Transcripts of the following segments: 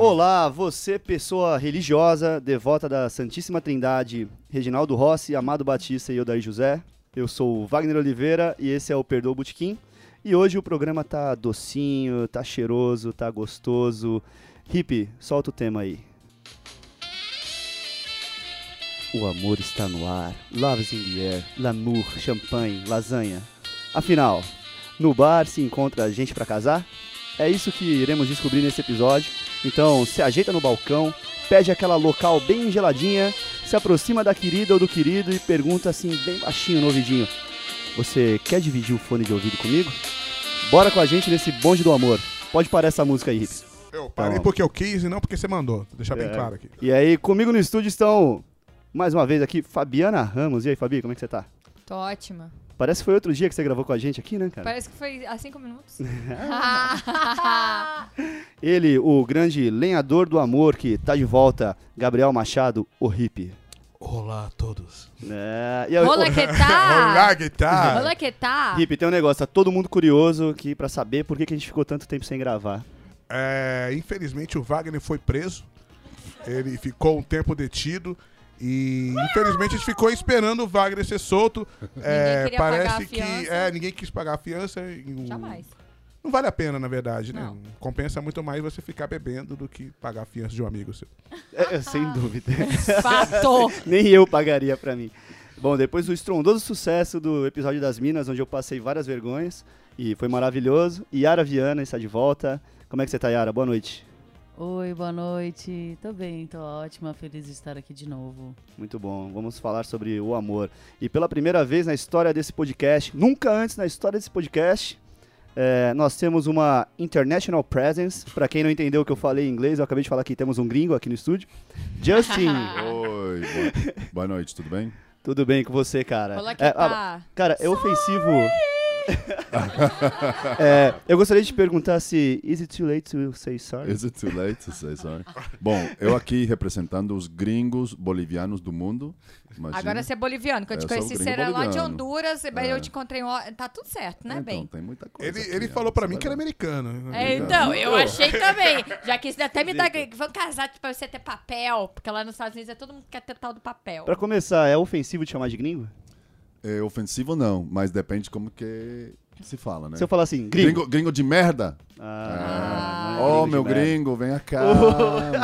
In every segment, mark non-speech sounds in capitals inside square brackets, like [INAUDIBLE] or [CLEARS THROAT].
Olá, você pessoa religiosa, devota da Santíssima Trindade, Reginaldo Rossi, Amado Batista e Odair José. Eu sou o Wagner Oliveira e esse é o Perdoa Botequim. E hoje o programa tá docinho, tá cheiroso, tá gostoso. Hip, solta o tema aí. O amor está no ar. Love's in the air. L'amour, champanhe, lasanha. Afinal, no bar se encontra gente pra casar? É isso que iremos descobrir nesse episódio. Então, se ajeita no balcão, pede aquela local bem geladinha, se aproxima da querida ou do querido e pergunta assim bem baixinho no ouvidinho: Você quer dividir o fone de ouvido comigo? Bora com a gente nesse bonde do amor. Pode parar essa música aí, Hips. Eu parei Então. porque eu quis e não porque você mandou. Vou deixar bem É. claro aqui. E aí, comigo no estúdio estão, mais uma vez aqui, Fabiana Ramos. E aí, Fabi, como é que você tá? Tô ótima. Parece que foi outro dia que você gravou com a gente aqui, né, cara? Parece que foi há cinco minutos. [LAUGHS] [LAUGHS] Ele, o grande lenhador do amor que tá de volta, Gabriel Machado, o hippie. Olá a todos. É, e aí, Rola que [LAUGHS] Olá, tá! guitarra. Rola que tá! Hippie, tem um negócio, tá todo mundo curioso aqui pra saber por que, que a gente ficou tanto tempo sem gravar. É, infelizmente o Wagner foi preso. Ele ficou um tempo detido. E infelizmente a gente ficou esperando o Wagner ser solto. É, parece a que é, ninguém quis pagar a fiança. e o- Jamais. Não vale a pena, na verdade, né? Não. Compensa muito mais você ficar bebendo do que pagar a fiança de um amigo seu. É, é, sem dúvida. Fato! [LAUGHS] Nem eu pagaria pra mim. Bom, depois do estrondoso sucesso do episódio das Minas, onde eu passei várias vergonhas, e foi maravilhoso, Yara Viana está de volta. Como é que você tá, Yara? Boa noite. Oi, boa noite. Tô bem, tô ótima, feliz de estar aqui de novo. Muito bom. Vamos falar sobre o amor. E pela primeira vez na história desse podcast, nunca antes na história desse podcast, é, nós temos uma international presence. Pra quem não entendeu o que eu falei em inglês, eu acabei de falar que temos um gringo aqui no estúdio. Justin, [LAUGHS] Oi, boa, boa noite, tudo bem? tudo bem com você, cara? Rola que É, ah, tá! cara, é ofensivo. [LAUGHS] É, eu gostaria de te perguntar se is it too late to say sorry? Is it too late to say sorry? Bom, eu aqui representando os gringos bolivianos do mundo. Imagina. Agora você é boliviano, que eu te Eu sou conheci, você era lá de. Honduras, mas É. eu te encontrei Tá tudo certo, né, então, bem? tem muita coisa. Ele, aqui, ele né? falou pra mim que era vai- americano. É, então, eu achei também. Já quis até me dar. [LAUGHS] Vamos casar pra você ter papel. Porque lá nos Estados Unidos é todo mundo que quer ter tal do papel. Pra começar, é ofensivo te chamar de gringo? É ofensivo não, mas depende como que se fala, né? Se eu falar assim, gringo. Gringo, gringo de merda? Ah, Ah. é oh, meu merda. gringo, vem [LAUGHS] cá.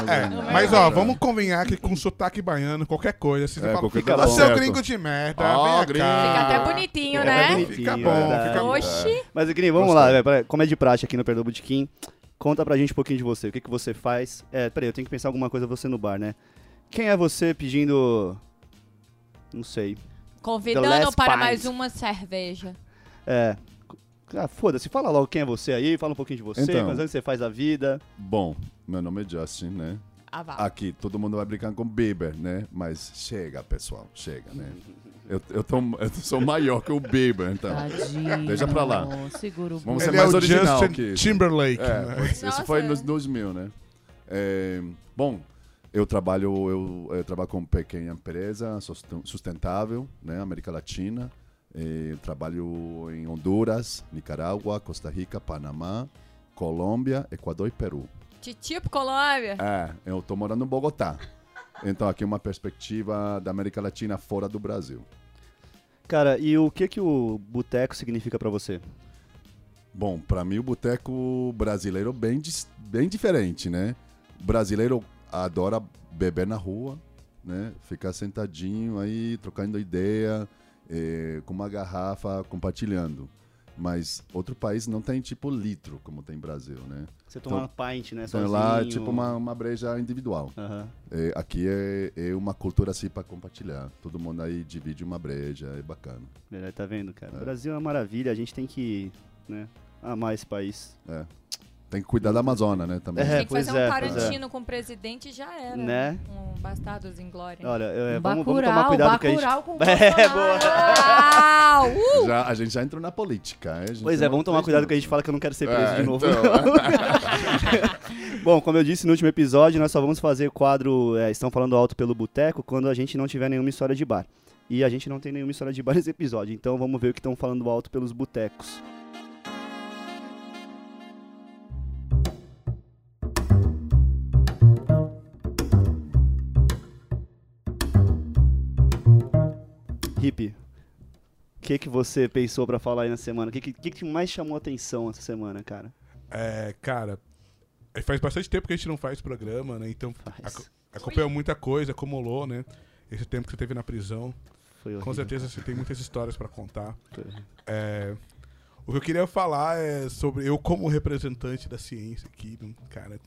É, gringo. mas ó, vamos convenhar que com sotaque baiano, qualquer coisa. Se você É, fala, fica seu gringo de merda, Ah, vem gringo. Fica até bonitinho, É né? bonitinho, Fica bom, verdade. fica bom. Oxi. Mas, Gringo, vamos Gostei. lá, como é de praxe aqui no Perdoa Botequim, conta pra gente um pouquinho de você. O que, que você faz? É, peraí, eu tenho que pensar alguma coisa você no bar, né? Quem é você pedindo. Não sei. Convidando para pint. mais uma cerveja. É. Ah, foda-se, fala logo quem é você aí, fala um pouquinho de você, Então. quantos anos você faz a vida. Bom, meu nome é Justin, né? Ah, vá. Aqui todo mundo vai brincar com Bieber, né? Mas chega, pessoal, chega, né? Eu, eu, tô, eu sou maior que o Bieber, então. Tadinho. Deixa pra lá. Segura o Vamos ser Ele mais é o original Justin que isso. Timberlake. É, né? isso foi nos 2000, né? É, bom, eu trabalho, eu, eu trabalho com pequena empresa susten- sustentável, né? América Latina. É, eu trabalho em Honduras, Nicarágua, Costa Rica, Panamá, Colômbia, Equador e Peru. Titipo Colômbia. É, eu tô morando em Bogotá. Então aqui é uma perspectiva da América Latina fora do Brasil. Cara, e o que que o boteco significa pra você? Bom, para mim o boteco brasileiro bem, bem diferente, né? Brasileiro adora beber na rua, né? Ficar sentadinho aí, trocando ideia, eh, com uma garrafa, compartilhando. Mas outro país não tem tipo litro, como tem Brasil, né? Você toma uma pint, né? Então Sozinho. lá é tipo uma, uma breja individual. Aham. Eh, aqui é, é uma cultura assim para compartilhar. Todo mundo aí divide uma breja, é bacana. Verdade, Tá vendo, cara? O É. Brasil é uma maravilha, a gente tem que, né, amar esse país. É. Tem que cuidar da Amazônia, né? Também. É, Tem que pois fazer é, um pois é. Tarantino com o presidente e já era. Né? Um Bastardos em Glória. Olha, é, Um vamos, vamos tomar cuidado com a gente. [LAUGHS] É. Uau! Uh! Já, a gente já entrou na política. é? A gente Pois é, vamos tomar cuidado que a gente fala que eu não quero ser preso É, de novo. então. [LAUGHS] Bom, como eu disse no último episódio, nós só vamos fazer o quadro é, Estão Falando Alto pelo Boteco quando a gente não tiver nenhuma história de bar. E a gente não tem nenhuma história de bar nesse episódio, então vamos ver o que estão falando alto pelos botecos. Hip, o que, que você pensou pra falar aí na semana? O que, que, que mais chamou atenção essa semana, cara? É, cara, é, faz bastante tempo que a gente não faz programa, né? Então aco- acompanhou muita coisa, acumulou, né? Esse tempo que você teve na prisão. Foi horrível. Com certeza você tem muitas histórias pra contar. É, o que eu queria falar é sobre eu como representante da ciência aqui, cara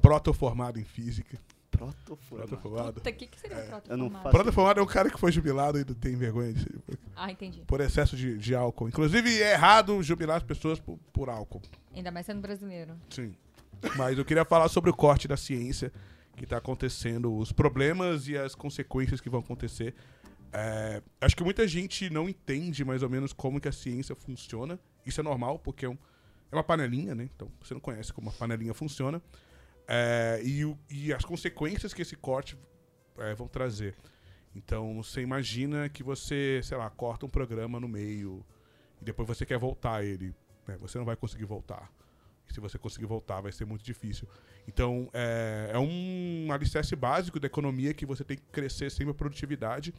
proto-formado em física. Protoforma. Proto-formado. Puta, o que, que seria um proto eu não formado? faço- Proto-formado é um cara que foi jubilado e não tem vergonha de, Ah, entendi. por excesso de, de álcool. Inclusive, é errado jubilar as pessoas por, por álcool. Ainda mais sendo brasileiro. Sim. Mas eu queria falar sobre o corte da ciência que está acontecendo, os problemas e as consequências que vão acontecer. É, acho que muita gente não entende mais ou menos como que a ciência funciona. Isso é normal, porque é, um- é uma panelinha, né? Então, você não conhece como a panelinha funciona. É, e, e as consequências que esse corte é, vão trazer. Então, você imagina que você, sei lá, corta um programa no meio e depois você quer voltar ele. né? Você não vai conseguir voltar. E se você conseguir voltar, vai ser muito difícil. Então, é, é um alicerce básico da economia que você tem que crescer sempre a produtividade.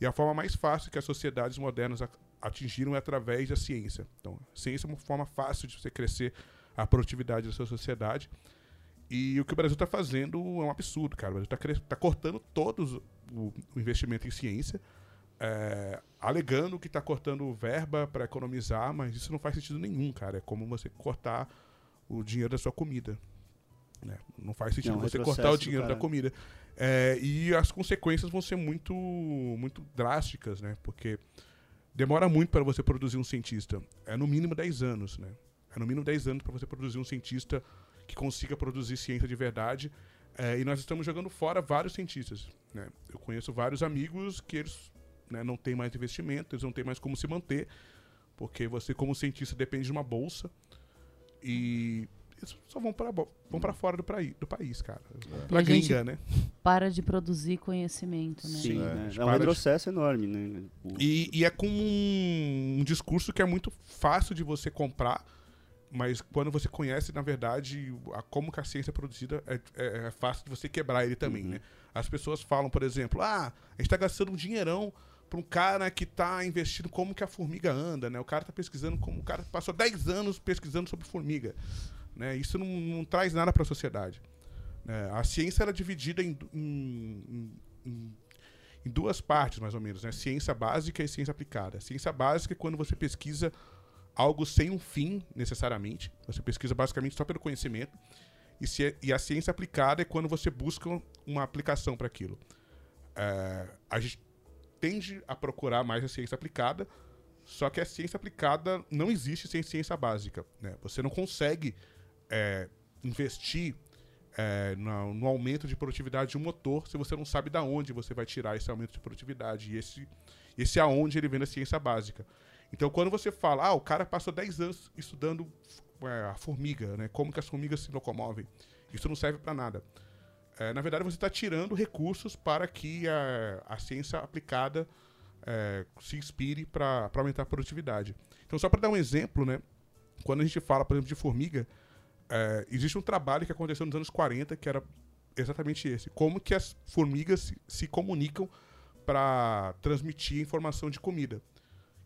E a forma mais fácil que as sociedades modernas atingiram é através da ciência. Então, ciência é uma forma fácil de você crescer a produtividade da sua sociedade. E o que o Brasil está fazendo é um absurdo, cara. O Brasil está cortando todos o, o investimento em ciência, é, alegando que está cortando verba para economizar, mas isso não faz sentido nenhum, cara. É como você cortar o dinheiro da sua comida. né? Não faz sentido Não, você retrocesso cortar o dinheiro da comida. É, e as consequências vão ser muito, muito drásticas, né? Porque demora muito para você produzir um cientista. É no mínimo 10 anos, né? É no mínimo 10 anos para você produzir um cientista que consiga produzir ciência de verdade. É, e nós estamos jogando fora vários cientistas. Né? Eu conheço vários amigos que eles né, não têm mais investimento, eles não têm mais como se manter, porque você, como cientista, depende de uma bolsa. E eles só vão para vão para fora do, praí, do país, cara. Pra a gringa, né? Para de produzir conhecimento, né? Sim, É, né? é um para de- retrocesso enorme, né? O- E, e é com um, um discurso que é muito fácil de você comprar, mas quando você conhece, na verdade, a, como que a ciência é produzida, é, é- é fácil de você quebrar ele também, Uhum. né? As pessoas falam, por exemplo, ah, a gente tá gastando um dinheirão pra um cara que tá investindo como que a formiga anda, né? O cara tá pesquisando como... O cara passou 10 anos pesquisando sobre formiga, né? Isso não, não traz nada para a sociedade. né? A ciência era dividida em, em- em- em duas partes, mais ou menos, né? Ciência básica e ciência aplicada. Ciência básica é quando você pesquisa algo sem um fim, necessariamente. Você pesquisa basicamente só pelo conhecimento. E, ci- e a ciência aplicada é quando você busca uma aplicação para aquilo. É, a gente tende a procurar mais a ciência aplicada, só que a ciência aplicada não existe sem ciência básica. Né? Você não consegue é, investir é, no, no aumento de produtividade de um motor se você não sabe da onde você vai tirar esse aumento de produtividade. E esse, esse aonde ele vem da ciência básica. Então, quando você fala, ah, o cara passou 10 anos estudando é, a formiga, né? como que as formigas se locomovem, isso não serve para nada. É, na verdade, você está tirando recursos para que a, a ciência aplicada é, se inspire para aumentar a produtividade. Então, só para dar um exemplo, né? quando a gente fala, por exemplo, de formiga, é, existe um trabalho que aconteceu nos anos 40 que era exatamente esse. Como que as formigas se, se comunicam para transmitir informação de comida.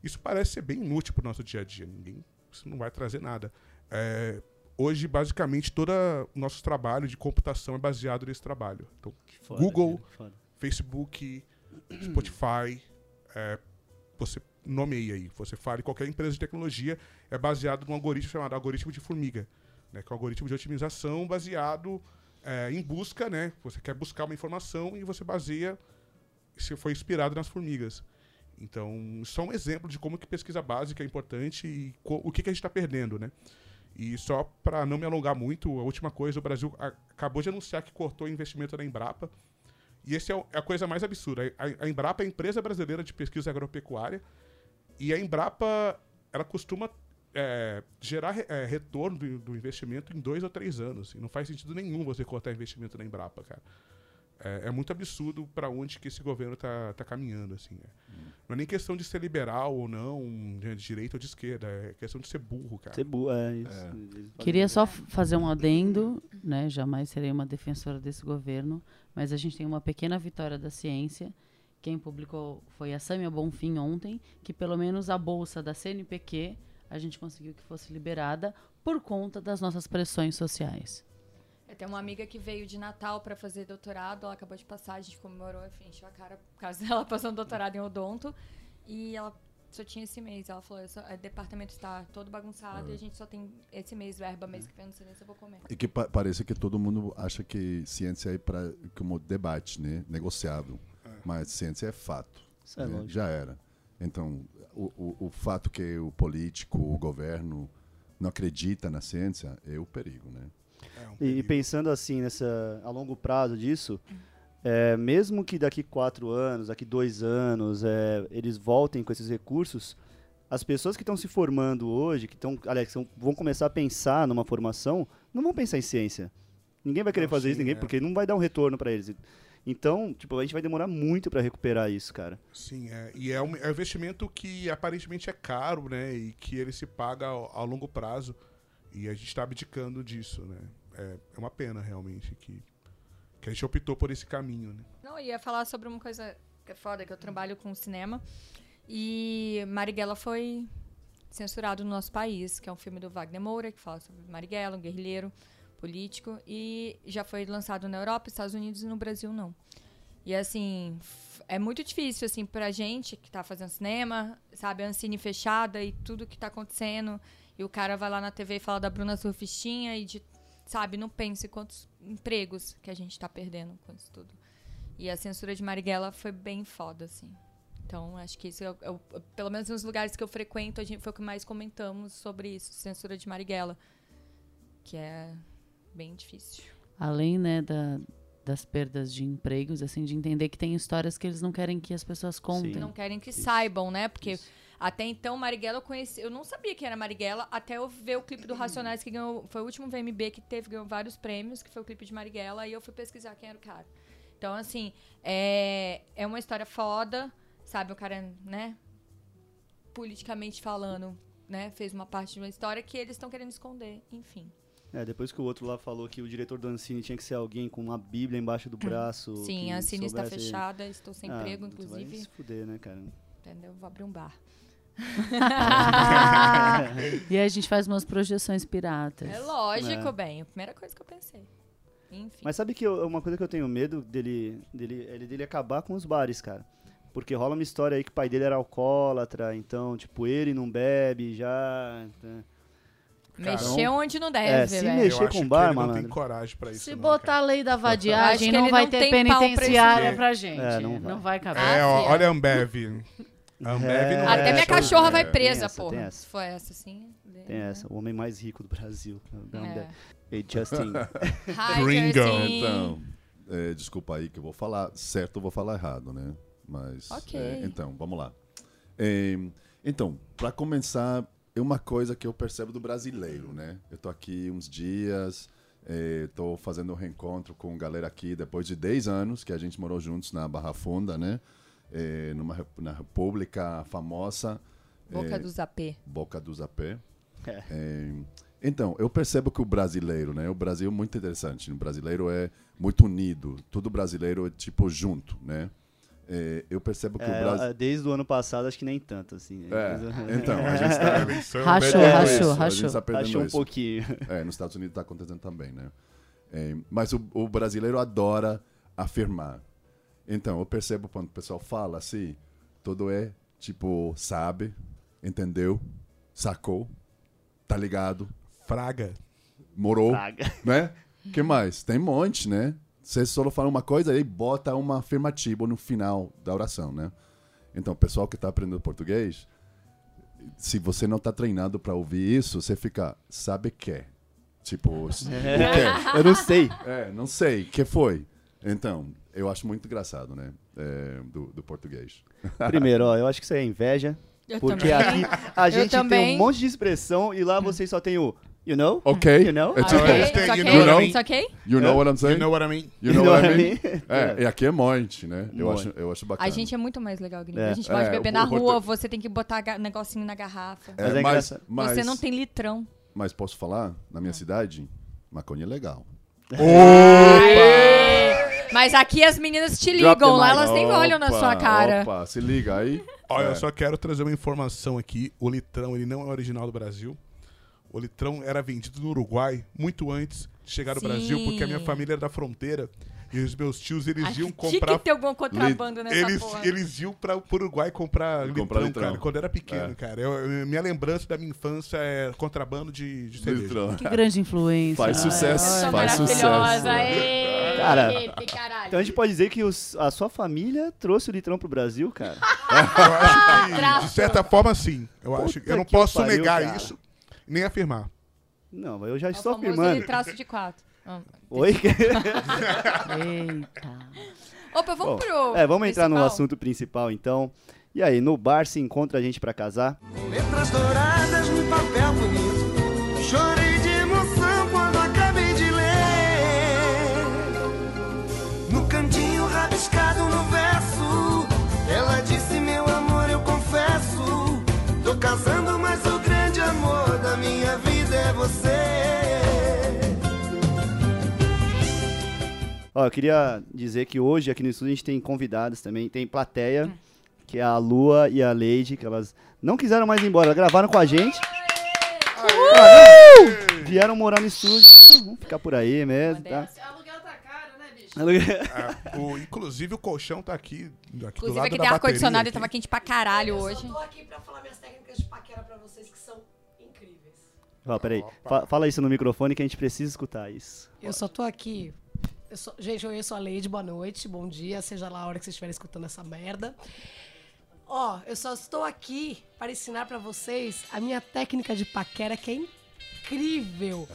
Isso parece ser bem inútil para o nosso dia a dia. Ninguém, isso não vai trazer nada. É, hoje, basicamente, todo o nosso trabalho de computação é baseado nesse trabalho. Então, Foda, Google. cara. Facebook, [CLEARS THROAT] Spotify, é, você nomeia aí. Você fala qualquer empresa de tecnologia, é baseado num algoritmo chamado algoritmo de formiga, né, que é um algoritmo de otimização baseado é, em busca, né? Você quer buscar uma informação e você baseia se foi inspirado nas formigas. Então, só um exemplo de como que pesquisa básica é importante e o que, que a gente está perdendo, né? E só para não me alongar muito, a última coisa, o Brasil acabou de anunciar que cortou o investimento da Embrapa. E essa é é a coisa mais absurda. A, Embrapa é a empresa brasileira de pesquisa agropecuária e a Embrapa ela costuma é, gerar é, retorno do, do investimento em dois ou três anos. E não faz sentido nenhum você cortar investimento na Embrapa, cara. É, é muito absurdo para onde que esse governo tá, tá caminhando, assim. é. Não é nem questão de ser liberal ou não, de direita ou de esquerda. É questão de ser burro, cara. Ser bu- é isso. É. Eles fazem- Queria só fazer um adendo, né? Jamais serei uma defensora desse governo, mas a gente tem uma pequena vitória da ciência, Quem publicou foi a Samia Bonfim ontem, que pelo menos a bolsa da CNPq a gente conseguiu que fosse liberada por conta das nossas pressões sociais. Eu tenho uma amiga que veio de Natal pra fazer doutorado, ela acabou de passar, a gente comemorou, enfim, encheu a cara por causa [LAUGHS] dela passando doutorado em odonto. E ela só tinha esse mês. Ela falou, "Essa- o departamento está todo bagunçado e a gente só tem esse mês, verba mês que vem, não sei nem se eu vou comer. E que pa- parece que todo mundo acha que ciência é para como debate, né? Negociável. Mas ciência é fato. Isso é né? lógico. Já era. Então, o, o, o fato que o político, o governo não acredita na ciência é o perigo, né? É um E, e pensando assim, nessa, a longo prazo disso, é, mesmo que daqui quatro anos, daqui dois anos, é, eles voltem com esses recursos, as pessoas que estão se formando hoje, que estão, aliás, que são- vão começar a pensar numa formação, não vão pensar em ciência. Ninguém vai querer Não, fazer isso, sim, ninguém, é. porque não vai dar um retorno para eles. Então, tipo, a gente vai demorar muito para recuperar isso, cara. Sim, é. E é um, é um investimento que aparentemente é caro, né? E que ele se paga ao, ao longo prazo. E a gente está abdicando disso, né? É, é uma pena, realmente, que, que a gente optou por esse caminho, né? Não, eu ia falar sobre uma coisa que é foda, que eu trabalho com cinema. E Marighella foi censurado no nosso país, que é um filme do Wagner Moura, que fala sobre Marighella, um guerrilheiro político. E já foi lançado na Europa, Estados Unidos e no Brasil não. E assim, é muito difícil, assim, pra gente que tá fazendo cinema, sabe, a Ancine fechada e tudo que tá acontecendo. E o cara vai lá na TV e fala da Bruna Surfistinha e de, sabe, não pense quantos empregos que a gente tá perdendo com isso tudo. E a censura de Marighella foi bem foda, assim. Então, acho que isso, é o- é pelo menos nos lugares que eu frequento, a gente foi o que mais comentamos sobre isso, censura de Marighella. Que é bem difícil. Além, né, da- das perdas de empregos, assim, de entender que tem histórias que eles não querem que as pessoas contem. Sim. Não querem que Isso. saibam, né? Porque Isso. Até então Marighella eu conheci. Eu não sabia que era Marighella até eu ver o clipe do Racionais que ganhou. Foi o último VMB que teve, ganhou vários prêmios, que foi o clipe de Marighella, e eu fui pesquisar quem era o cara. Então, assim, é, é uma história foda, sabe? O cara, né? Politicamente falando, né? Fez uma parte de uma história que eles estão querendo esconder, enfim. É, depois que o outro lá falou que o diretor do Ancine tinha que ser alguém com uma bíblia embaixo do braço. Sim, a Cine está fechada, estou sem Ah, emprego, vai inclusive. se fuder, né, cara? Entendeu? Vou abrir um bar. [LAUGHS] E aí a gente faz umas projeções piratas. É lógico, É. bem. A primeira coisa que eu pensei. Enfim. Mas sabe que eu- uma coisa que eu tenho medo dele, dele, ele dele acabar com os bares, cara. Porque rola uma história aí que o pai dele era alcoólatra, então, tipo, ele não bebe já. né? Mexer onde não É, deve, se velho. mexer eu com bar, ele não tem coragem pra isso. Se não, botar a lei da vadiagem, não ele vai não ter pra penitenciária esse- pra gente. É, não vai. caber. Ah, É, ó, sim, olha a Ambev. É, não Até é minha cachorra vai é. presa, essa, porra. essa. Se for essa, sim. Tem essa, o homem mais rico do Brasil. É. Ei, Justin. [LAUGHS] Hi, Gringo. Justin. Então, é, desculpa aí que eu vou falar certo ou vou falar errado, né? Mas, Ok. é, então, vamos lá. É, então, para começar, é uma coisa que eu percebo do brasileiro, né? Eu tô aqui uns dias, é, tô fazendo um reencontro com galera aqui depois de 10 anos que a gente morou juntos na Barra Funda, né? É, numa, na República famosa. Boca é, do Zapê. Boca do Zapé. É. É, então, eu percebo que o brasileiro, né? O Brasil é muito interessante. O brasileiro é muito unido. Todo brasileiro é tipo junto, né? É, eu percebo que o É, Brasil. desde o ano passado, acho que nem tanto, assim. É, então, a gente está eleição, Rachou, rachou, isso, A rachou. gente está perdendo Achou um isso. pouquinho. É, nos Estados Unidos está acontecendo também, né? É, mas o, o brasileiro adora afirmar. Então, eu percebo quando o pessoal fala assim, tudo é tipo, sabe, entendeu, sacou, tá ligado, Fraga. morou, Praga. [LAUGHS] né? que mais? Tem um monte, né? Você só fala uma coisa e bota uma afirmativa no final da oração, né? Então, o pessoal que está aprendendo português, se você não está treinado para ouvir isso, você fica, sabe que? Tipo, o quê? [LAUGHS] Eu não sei. É, não sei, que foi? Então, eu acho muito engraçado, né? É, do, do português. [LAUGHS] Primeiro, ó, eu acho que isso é inveja. Eu Porque também. aqui a gente tem um monte de expressão e lá vocês só tem o you know? Ok? You know? É tipo, Ah, Ok, tem- isso you ok? know what I mean? Isso ok? you know what I'm You saying? know what I mean? You know what I mean? É. [LAUGHS] É, e aqui é monte, né? Eu Monte. acho, eu acho bacana. A gente é muito mais legal, gringo. É. A gente pode É, beber o- na o portu- rua, você tem que botar negocinho na garrafa. É, Mas é mas, mas, Você não tem litrão. mas posso falar? Na minha cidade, maconha é legal. Mas aqui as meninas te ligam, lá elas nem olham na sua cara. Opa, se liga aí. Olha, É. eu só quero trazer uma informação aqui. O litrão, ele não é original do Brasil. O litrão era vendido no Uruguai muito antes de chegar no. Brasil, porque a minha família era da fronteira. E os meus tios, eles Ai, iam Tinha comprar... que ter algum contrabando nessa Eles, porra. eles iam para o Uruguai comprar litrão, Comprar litrão. cara, quando eu era pequeno, É. cara. Eu- minha lembrança da minha infância é contrabando de, de cerveja. Litrão. Que grande influência. Faz sucesso, sou faz maravilhosa. sucesso. Ei, Cara. Então a gente pode dizer que os- a sua família trouxe o litrão pro Brasil, cara. [LAUGHS] Eu acho que, de Traço. certa forma, sim. Eu, acho, eu não que posso pariu, negar cara. isso, nem afirmar. Não, mas eu já É o estou afirmando. traço de quatro. Ah. Oi? [LAUGHS] Eita. Opa, vamos Bom, pro. é, vamos entrar no assunto principal então. E aí, no bar se encontra a gente pra casar? Letras douradas no papel bonito. Chorei de emoção quando acabei de ler. No cantinho rabiscado no verso. Ela disse: Meu amor, eu confesso. Tô casando, Ó, eu queria dizer que hoje aqui no estúdio a gente tem convidados também, tem plateia, que é a Lua e a Leide, que elas não quiseram mais ir embora, elas gravaram com a gente. Ah, Vieram morar no estúdio. Ah, vamos ficar por aí mesmo, tá? Aluguel tá caro, né, bicho? É, o- inclusive, o colchão tá aqui, aqui do Inclusive lado aqui tem ar-condicionado e tava quente pra caralho Eu hoje. só tô aqui pra falar minhas técnicas de paquera pra vocês que são incríveis. Ó, peraí, fa- fala isso no microfone que a gente precisa escutar isso. Eu só tô aqui. Eu sou- gente, eu sou a Leide, boa noite, bom dia, seja lá a hora que vocês estiverem escutando essa merda. Ó, eu só estou aqui para ensinar pra vocês a minha técnica de paquera que é incrível.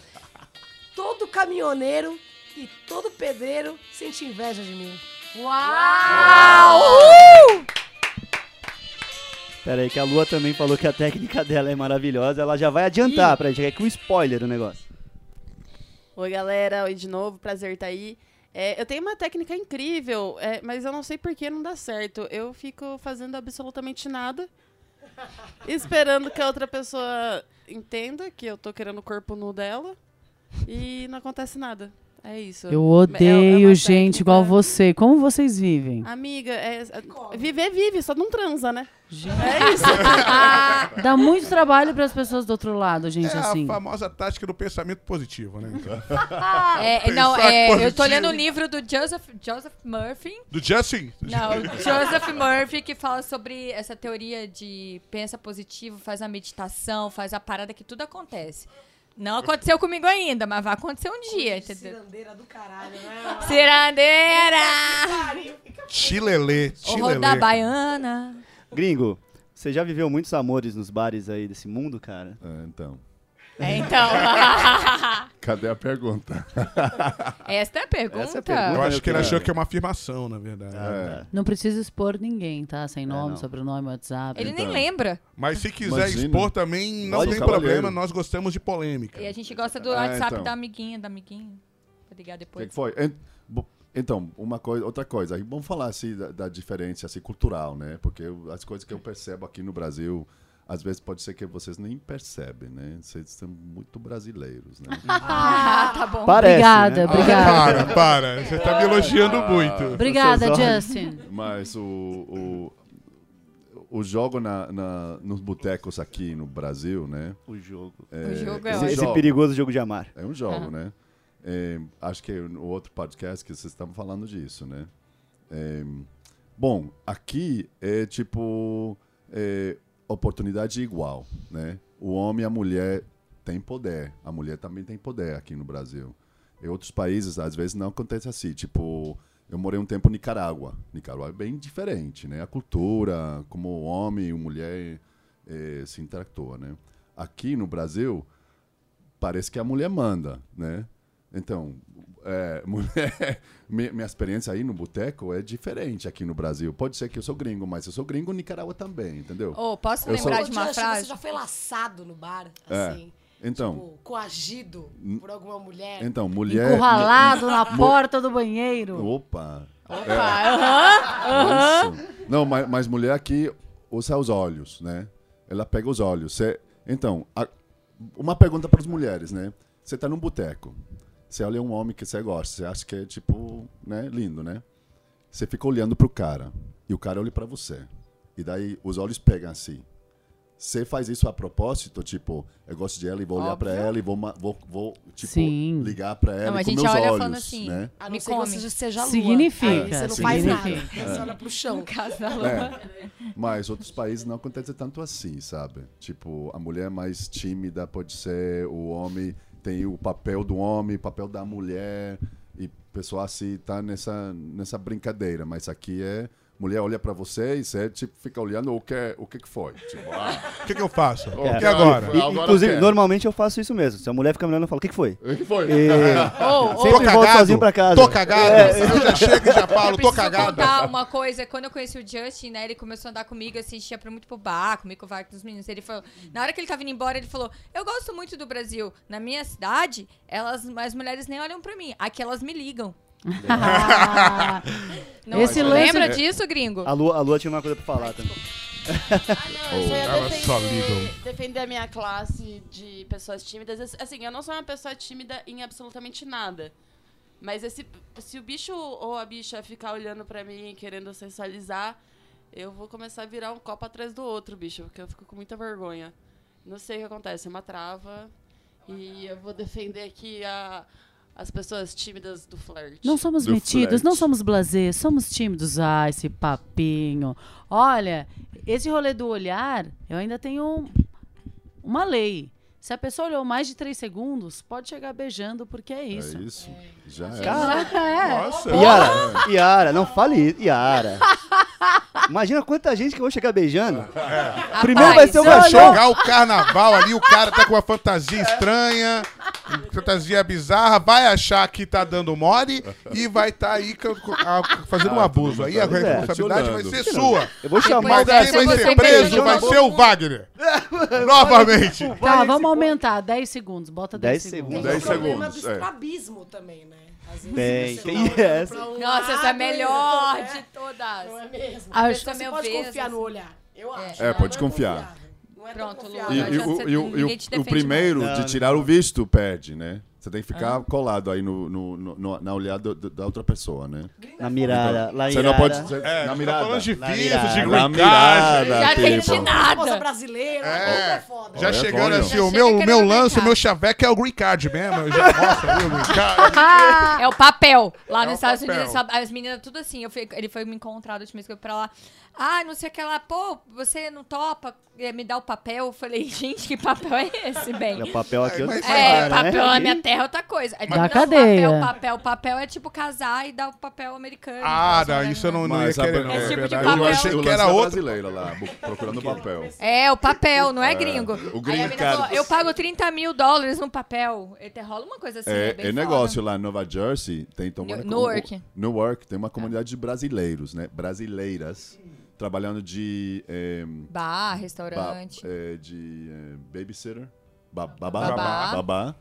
Todo caminhoneiro e todo pedreiro sente inveja de mim. Uau! Pera aí, que a Lua também falou que a técnica dela é maravilhosa, ela já vai adiantar pra gente, é que um spoiler do negócio. Oi, galera. Oi de novo. Prazer estar aí. É, eu tenho uma técnica incrível, é, mas eu não sei por que não dá certo. Eu fico fazendo absolutamente nada, [LAUGHS] esperando que a outra pessoa entenda que eu tô querendo o corpo nu dela e não acontece nada. É isso. Eu É- é odeio uma gente técnica- igual você. Como vocês vivem? Amiga, é, é- viver vive, só não transa, né? Gente, É isso. [LAUGHS] Dá muito trabalho para as pessoas do outro lado, gente, É assim. a famosa tática do pensamento positivo, né? [LAUGHS] [LAUGHS] É, não, é, eu tô positivo. lendo o livro do Joseph, Joseph Murphy. Do Justin. Não, Joseph Murphy que fala sobre essa teoria de pensa positivo, faz a meditação, faz a parada que tudo acontece. Não aconteceu comigo ainda, mas vai acontecer um dia, entendeu? Cirandeira do caralho, né? Cirandeira! Chilelê, O roda chilelê. É, baiana. Gringo, você já viveu muitos amores nos bares aí desse mundo, cara? É, então, É, então. [LAUGHS] cadê a pergunta? [LAUGHS] Esta é a pergunta. Essa é a pergunta. Eu acho que ele achou que é uma afirmação, na verdade. É. tá. Não precisa expor ninguém, tá? Sem nome, não. sobrenome, WhatsApp. Ele nem Então. lembra. Mas se quiser Imagina. expor também, não Pode, tem cavalheiro. problema, nós gostamos de polêmica. E a gente gosta do Ah, WhatsApp então. da amiguinha, da amiguinha. Pra ligar O que, depois. foi? Então, uma coisa, outra coisa, aí vamos falar assim da, da diferença assim, cultural, né? Porque as coisas que eu percebo aqui no Brasil, às vezes pode ser que vocês nem percebem, né? Vocês são muito brasileiros, né? [LAUGHS] Ah, tá bom. Parece, Obrigada, né? Ah, obrigada. para, para. Você tá me elogiando muito. Obrigada. Justin. Mas o, o, o jogo na, na- nos botecos aqui no Brasil, né? O jogo. O jogo é Esse, esse jogo. perigoso jogo de amar. É um jogo, Aham. né? É, acho que no outro podcast que vocês estavam falando disso, né? É, bom, aqui é tipo é, oportunidade igual, né? O homem e a mulher têm poder, a mulher também tem poder aqui no Brasil. Em outros países, às vezes, não acontece assim. Tipo, eu morei um tempo em Nicarágua. Nicarágua é bem diferente, né? A cultura, como o homem e a mulher eh, se interactua, né? Aqui no Brasil, parece que a mulher manda, né? Então, é, [LAUGHS] mulher, minha, experiência aí no boteco é diferente aqui no Brasil. Pode ser que eu sou gringo, mas eu sou gringo em Nicarágua também, entendeu? Ô, posso Eu sou- lembrar Ô, de uma frase? Você já foi laçado no bar, É. assim? Então, Tipo, coagido por alguma mulher? então mulher. Encurralado na porta do banheiro. Opa! Aham. Isso. Não, mas, mas mulher aqui usa os olhos, né? Ela pega os olhos. Cê- então, a- uma pergunta para as mulheres, né? Você está num boteco Você olha um homem que você gosta, você acha que é, tipo, né, lindo, né? Você fica olhando pro cara, e o cara olha pra você. E daí os olhos pegam assim. Você faz isso a propósito, tipo, eu gosto de ela e vou olhar pra Óbvio. ela e vou, vou, vou tipo, Sim. ligar pra ela Não, a e com gente meus olha olhos, falando assim, né? A não Me ser que você seja lua. Significa, Aí você não faz nada. significa. Você olha pro chão. Casal. É. Mas outros países não acontece tanto assim, sabe? Tipo, a mulher mais tímida pode ser, o homem tem o papel do homem, o papel da mulher, e o pessoal assim tá nessa, nessa brincadeira. Mas aqui é, mulher olha pra você e você tipo, fica olhando o que, o que que foi. Tipo, ah, O que, que eu faço? É. E agora? E, Agora inclusive, quer. normalmente eu faço isso mesmo. Se a mulher fica me olhando, eu falo, o que, que foi? o que foi? E Ou, [LAUGHS] ou, sempre volto sozinho pra casa. Tô cagado. Eu já chego e já falo, eu tô cagado. contar uma coisa. Quando eu conheci o Justin, né? Ele começou a andar comigo, assim, tinha pra muito pro bar, comigo com o VAR dos meninos. Ele falou, na hora que ele tava indo embora, ele falou: Eu gosto muito do Brasil. Na minha cidade, elas, as mulheres nem olham pra mim. Aqui elas me ligam. Ah, Não, Esse lembra lance- disso, gringo? A Lua, a Lua tinha uma coisa pra falar também. Ah, não, eu só ia Elas só ligam. defender, defender a minha classe de pessoas tímidas. Assim, eu não sou uma pessoa tímida em absolutamente nada. Mas esse, se o bicho ou a bicha ficar olhando pra mim querendo sensualizar, eu vou começar a virar um copo atrás do outro, bicho, porque eu fico com muita vergonha. Não sei o que acontece, é uma trava. E eu vou defender aqui a, as pessoas tímidas do flirt. Não somos Do metidos, flerte. não somos blasés, somos tímidos. Ah, esse papinho. Olha, esse rolê do olhar, eu ainda tenho um- uma lei. Se a pessoa olhou mais de três segundos, pode chegar beijando, porque é isso. É isso. Já é. Caraca, [LAUGHS] É. Nossa. Yara, Yara, não fale isso, Yara. Imagina quanta gente que eu vou chegar beijando. Primeiro vai ser o Rapaz, cachorro. Chegar o carnaval ali, o cara tá com uma fantasia estranha, fantasia bizarra, vai achar que tá dando mole e vai tá aí fazendo um abuso. Aí a Pois é. responsabilidade vai ser sua. Eu vou chamar Mas o quem vai ser preso vai ser o Wagner. [LAUGHS] Novamente. Tá, vamos aumentar. 10 segundos. Bota 10, 10 segundos. Tem Dez o problema segundos, do é. estrabismo também, né? Tem, tem essa. um Nossa, essa é a melhor outro, de todas. Não é mesmo? Acho- Então você pode vez, confiar no assim. olhar. Eu acho. É, pode é confiar. Não é Pronto, tão confiável. E, Agora e já o, você- e o- e o- o primeiro mais. de Não, tirar o visto perde, né? Você tem que ficar colado aí no, no- no- na olhada do- da outra pessoa, né? Na mirada, lá em Você não pode. Você- É, na tá mirada. falando de vistos, de mirada. Na green card. mirada, Já tipo. entendi Esposa nada. brasileira, É. é foda. Já chegando Antônio. assim, Já o meu, querendo meu lance, brincar. o meu chaveco é o green card mesmo. Eu já mostro ali o green card. [LAUGHS] É o papel. Lá É nos o Estados papel. Unidos, as meninas tudo assim. Eu fui- ele foi me encontrar da última vez que eu fui pra lá. Ah, não sei o que lá. Pô, você não topa eh, me dar o papel? Eu falei, gente, que papel é esse, bem? O papel aqui Mas- tô É, fora, papel né? na minha terra é outra coisa. Aí, Da não, cadeia. Papel, papel, papel é tipo casar e dar o papel americano. Ah, não, assim, isso eu não, não ia querer, não. Esse é tipo de papel. Eu achei que era outro. brasileira lá, procurando papel. É, o papel, não é gringo. o Aí green a menina card. falou, eu pago 30 mil dólares no papel. Até rola uma coisa assim, né? É, Bem é foda. negócio lá em Nova Jersey, tem então, Newark. Newark, tem uma comunidade de brasileiros, né? Brasileiras, trabalhando de, eh, Bar, ba- restaurante. eh, de eh, babysitter, ba- babá, Babá. babá,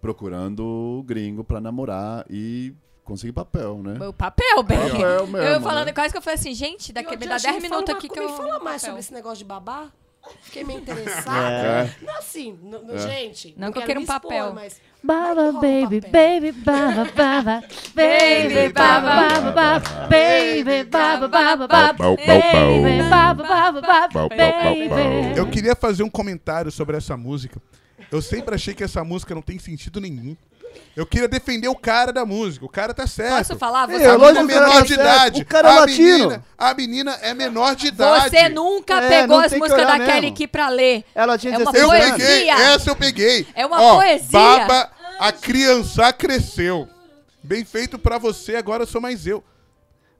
procurando gringo pra namorar e conseguir papel, né? O papel, bem. Papel mesmo, eu falando né? quase que eu falei assim, gente, daqui ô, me dá Justin, 10 me minutos aqui que eu. Me fala mais papel. sobre esse negócio de babá. Fiquei meio interessada. É. Não, assim, n- n- gente. Não que eu quero queira um papel. expor, mas Baba, é um baby, papel? baby, baba, baba. Baby, baba, baba, baba. Baby, baba, baba, baba. Baby, baba, baba, baba. Baby. Eu queria fazer um comentário sobre essa música. Eu sempre achei que essa música não tem sentido nenhum. Eu queria defender o cara da música. O cara tá certo. Posso falar? Você, É, lógico é menor tá de certo. idade. O cara é a latino. Menina, a menina é menor de idade. você nunca É, pegou as músicas da Kelly. Key pra ler. Ela tinha É uma 16 Eu poesia. peguei, essa eu peguei. É uma Ó, poesia. Baba, a criança cresceu. Bem feito pra você, agora eu sou mais eu.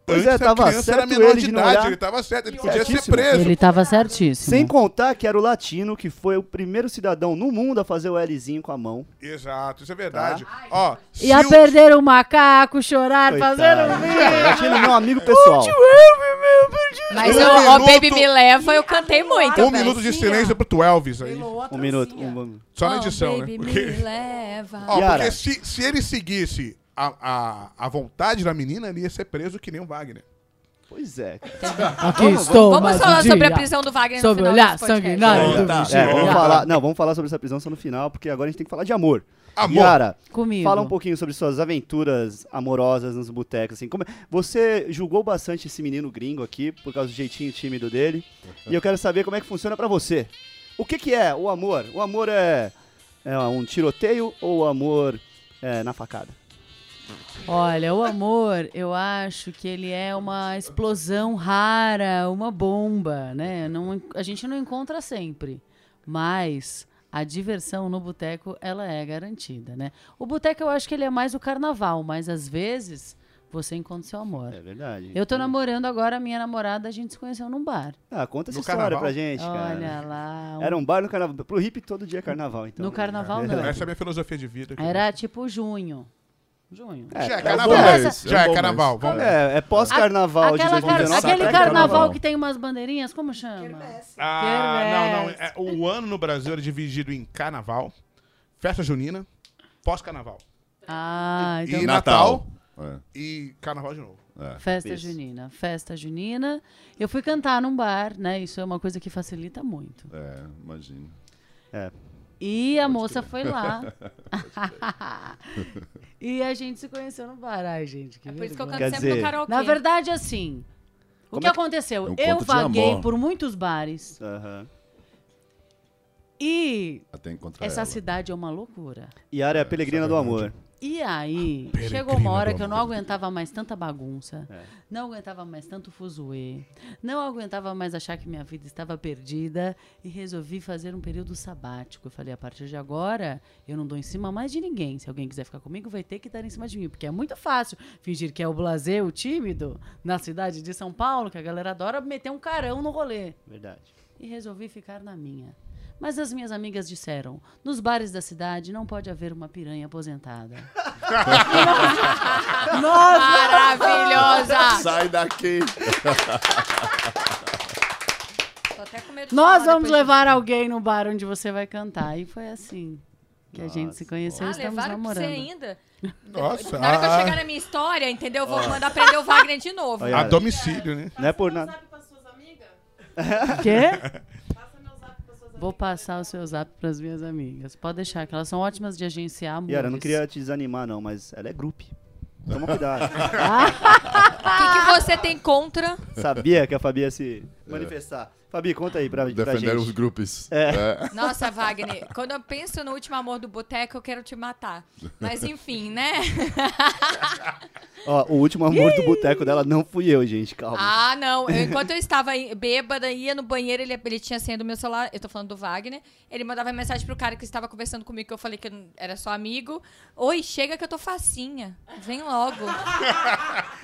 Pois é, Antes a tava criança era certo menor ele de não idade, olhar. ele tava certo, ele podia ser Certíssimo. preso. Ele tava certíssimo. Sem contar que era o latino que foi o primeiro cidadão no mundo a fazer o Lzinho com a mão. Exato, isso é verdade. Ó, se Ia o- perder o macaco, chorar, Coitado. fazer um vídeo. Latino, meu amigo pessoal. Mas Um o ó, minuto- Baby Me Leva, eu cantei muito. um velho. minuto de silêncio pro Elvis aí. Um minuto. assim. Um... Só na edição, baby, né? me Porque, leva. ó, Yara. porque se, se ele seguisse a, a, a vontade da menina, ele ia ser preso que nem o Wagner. Pois é. Aqui estou Vamos falar um sobre a prisão do Wagner Sobre no final olhar sanguinário do É, vamos falar, não, vamos falar sobre essa prisão só no final, porque agora a gente tem que falar de amor. Amor. Yara, Comigo. fala um pouquinho sobre suas aventuras amorosas nos botecos. Assim, como é- Você julgou bastante esse menino gringo aqui por causa do jeitinho tímido dele. e eu quero saber como é que funciona pra você. O que, que é o amor? O amor é, é um tiroteio ou o amor é na facada? Olha, o amor, eu acho que ele é uma explosão rara, uma bomba, né? Não, a gente não encontra sempre, mas a diversão no boteco, ela é garantida, né? O boteco, eu acho que ele é mais o carnaval, mas às vezes você encontra seu amor. É verdade. Eu tô namorando agora, a minha namorada, a gente se conheceu num bar. Ah, conta essa No história carnaval? pra gente, cara. Olha lá. um- Era um bar no carnaval. Pro hippie todo dia é carnaval, então. No carnaval, [LAUGHS] não. Essa é a minha filosofia de vida. Era tipo junho. Junho. É, Já é é carnaval. mês, Já é é carnaval. Vamos É, é pós-carnaval de Aquela car- 2019. aquele carnaval, que tem umas bandeirinhas, como chama? Ah, não, não. É, o ano no Brasil era dividido em carnaval, festa junina, pós-carnaval. Ah, então E Natal É, e carnaval de novo. é. Festa Isso. junina. Festa junina. Eu fui cantar num bar, né? Isso é uma coisa que facilita muito. É, imagino. E a moça foi lá. [LAUGHS] [LAUGHS] e a gente se conheceu no bar. Ai, gente, que É por isso que eu vergonha. canto Quer sempre dizer, no karaokê. Na verdade, assim, o Como que é que- aconteceu? É um eu conto de vaguei amor. por muitos bares Aham. e Até encontrar essa ela. cidade é uma loucura. Yara é a peregrina do sacanagem. amor. E aí, Peregrina chegou uma hora do que eu não aguentava mais tanta bagunça, É. não aguentava mais tanto fuzuê, não aguentava mais achar que minha vida estava perdida e resolvi fazer um período sabático. Eu falei, a partir de agora, eu não dou em cima mais de ninguém. Se alguém quiser ficar comigo, vai ter que dar em cima de mim, porque é muito fácil fingir que é o blazer, o tímido, na cidade de São Paulo, que a galera adora meter um carão no rolê. Verdade. E resolvi ficar na minha. Mas as minhas amigas disseram: nos bares da cidade não pode haver uma piranha aposentada. [LAUGHS] Maravilhosa! Sai daqui! Tô até com medo de Nós vamos levar alguém no bar onde você vai cantar. E foi assim que a gente se conheceu e Ah, estamos pra você namorando. ainda? Nossa, Na hora que eu ah. chegar na minha história, entendeu? Eu vou mandar prender o Wagner de novo. A domicílio, né? Não é por nada. Quê? [LAUGHS] Vou passar o seu zap para as minhas amigas. Pode deixar, que elas são ótimas de agenciar amores. Yara, eu não queria te desanimar, não, mas ela é grupo. Toma cuidado. [LAUGHS] O que, que você tem contra? Sabia que a Fabi ia se manifestar. Fabi, conta aí pra, pra Defender os gente. grupos. É. [LAUGHS] Nossa, Wagner, quando eu penso no último amor do boteco, eu quero te matar. Mas enfim, né? Ó, o último amor do boteco dela não fui eu, gente, calma. Ah, não. Eu- enquanto eu estava bêbada, ia no banheiro, ele, ele tinha senha do meu celular. Eu tô falando do Wagner. Ele mandava mensagem pro cara que estava conversando comigo, que eu falei que era só amigo. Oi, chega que eu tô facinha. Vem logo.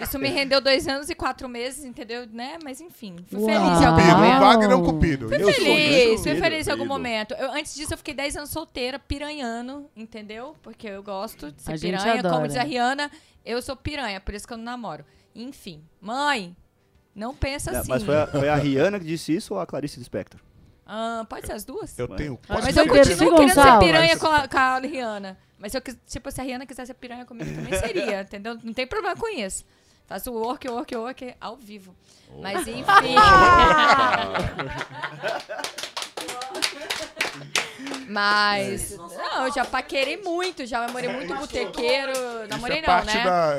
Isso me rendeu dois anos e quatro meses, entendeu? Né? Mas enfim, fui Uau. feliz em algum momento. Wagner é um cupido. Fui Eu feliz, fui feliz em algum momento. Eu- antes disso, eu fiquei 10 anos solteira, piranhando, entendeu? Porque eu gosto de ser A gente piranha. Como diz a Rihanna, eu sou piranha, por isso que eu não namoro. Enfim, mãe, não pensa assim. Mas foi a, foi a Rihanna que disse isso ou a Clarice Lispector? Ah, pode ser as duas? Eu tenho quase Mas que eu continuo querendo ser piranha com a, com a Rihanna. Mas se, eu, tipo, se a Rihanna quisesse ser piranha comigo, também seria, [LAUGHS] entendeu? Não tem problema com isso. Faço work, work, work ao vivo. Mas enfim. [LAUGHS] Mas, não, eu já paquerei muito, já namorei muito botequeiro. Namorei é não, né? da...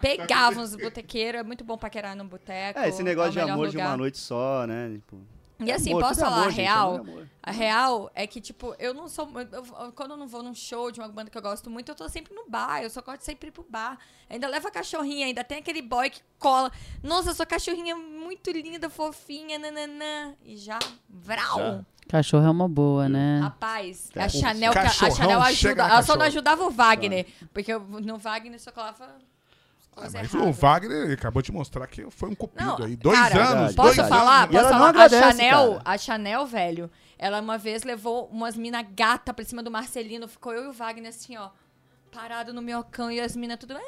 Pegava uns botequeiros, é muito bom paquerar no boteco. É, esse negócio o de amor de lugar. uma noite só, né? Tipo, E assim, amor, posso é falar amor, a gente, real? é amor. A real é que, tipo, eu não sou. eu- quando eu não vou num show de uma banda que eu gosto muito, eu tô sempre no bar. Eu só gosto de sempre ir pro bar. Ainda leva a cachorrinha, ainda tem aquele boy que cola. Nossa, sua cachorrinha é muito linda, fofinha, nananã. E já, vral. Já. Cachorro é uma boa, né? Rapaz, a Chanel, a Chanel ajuda. Ela só não ajudava o Wagner. Porque eu- no Wagner só colava. Ah, coisa mas errada. o Wagner acabou de mostrar que foi um cupido Não, aí. Dois cara, anos, Posso dois falar? anos. Posso não falar? agradece, a Chanel, cara. a Chanel, velho, ela uma vez levou umas mina gata pra cima do Marcelino, ficou eu e o Wagner assim, ó, parado no minhocão e as minas tudo, ai,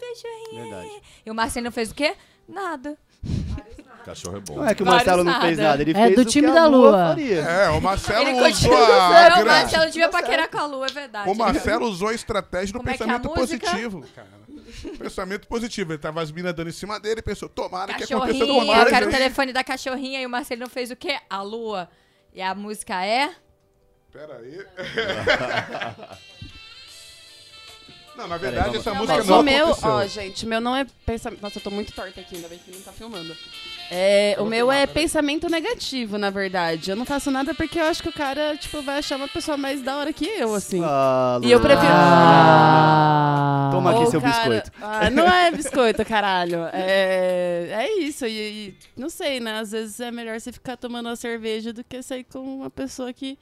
cachorrinha. Verdade. E o Marcelino fez o quê? Nada. Cachorro é bom. Não é que o Vários Marcelo não fez nada. nada, ele É fez do o que time a da Lua Lua. faria. É, o Marcelo Ele usou continua a... Não, o Marcelo devia paquerar com a Lu, é verdade. O Marcelo usou a estratégia do Como é é pensamento música? positivo, cara. [LAUGHS] Pensamento positivo. Ele tava as minas dando em cima dele e pensou, tomara que aconteça alguma Cachorrinha, eu quero o telefone da cachorrinha e o Marcelino fez o quê? A lua. E a música é... Pera aí. [LAUGHS] Não, na Peraí, verdade, vamos- essa Não, música mas não o meu, aconteceu. ó, gente, meu não é pensamento. Nossa, eu tô muito torta aqui, ainda bem que não tá filmando. É, o meu é pensamento negativo, na verdade. Eu não faço nada porque eu acho que o cara, tipo, vai achar uma pessoa mais da hora que eu, assim. Ah, E eu prefiro- Ah. Toma aqui Ou seu cara- biscoito. Ah, não é biscoito, caralho. É, é isso. E, e não sei, né? Às vezes é melhor você ficar tomando uma cerveja do que sair com uma pessoa que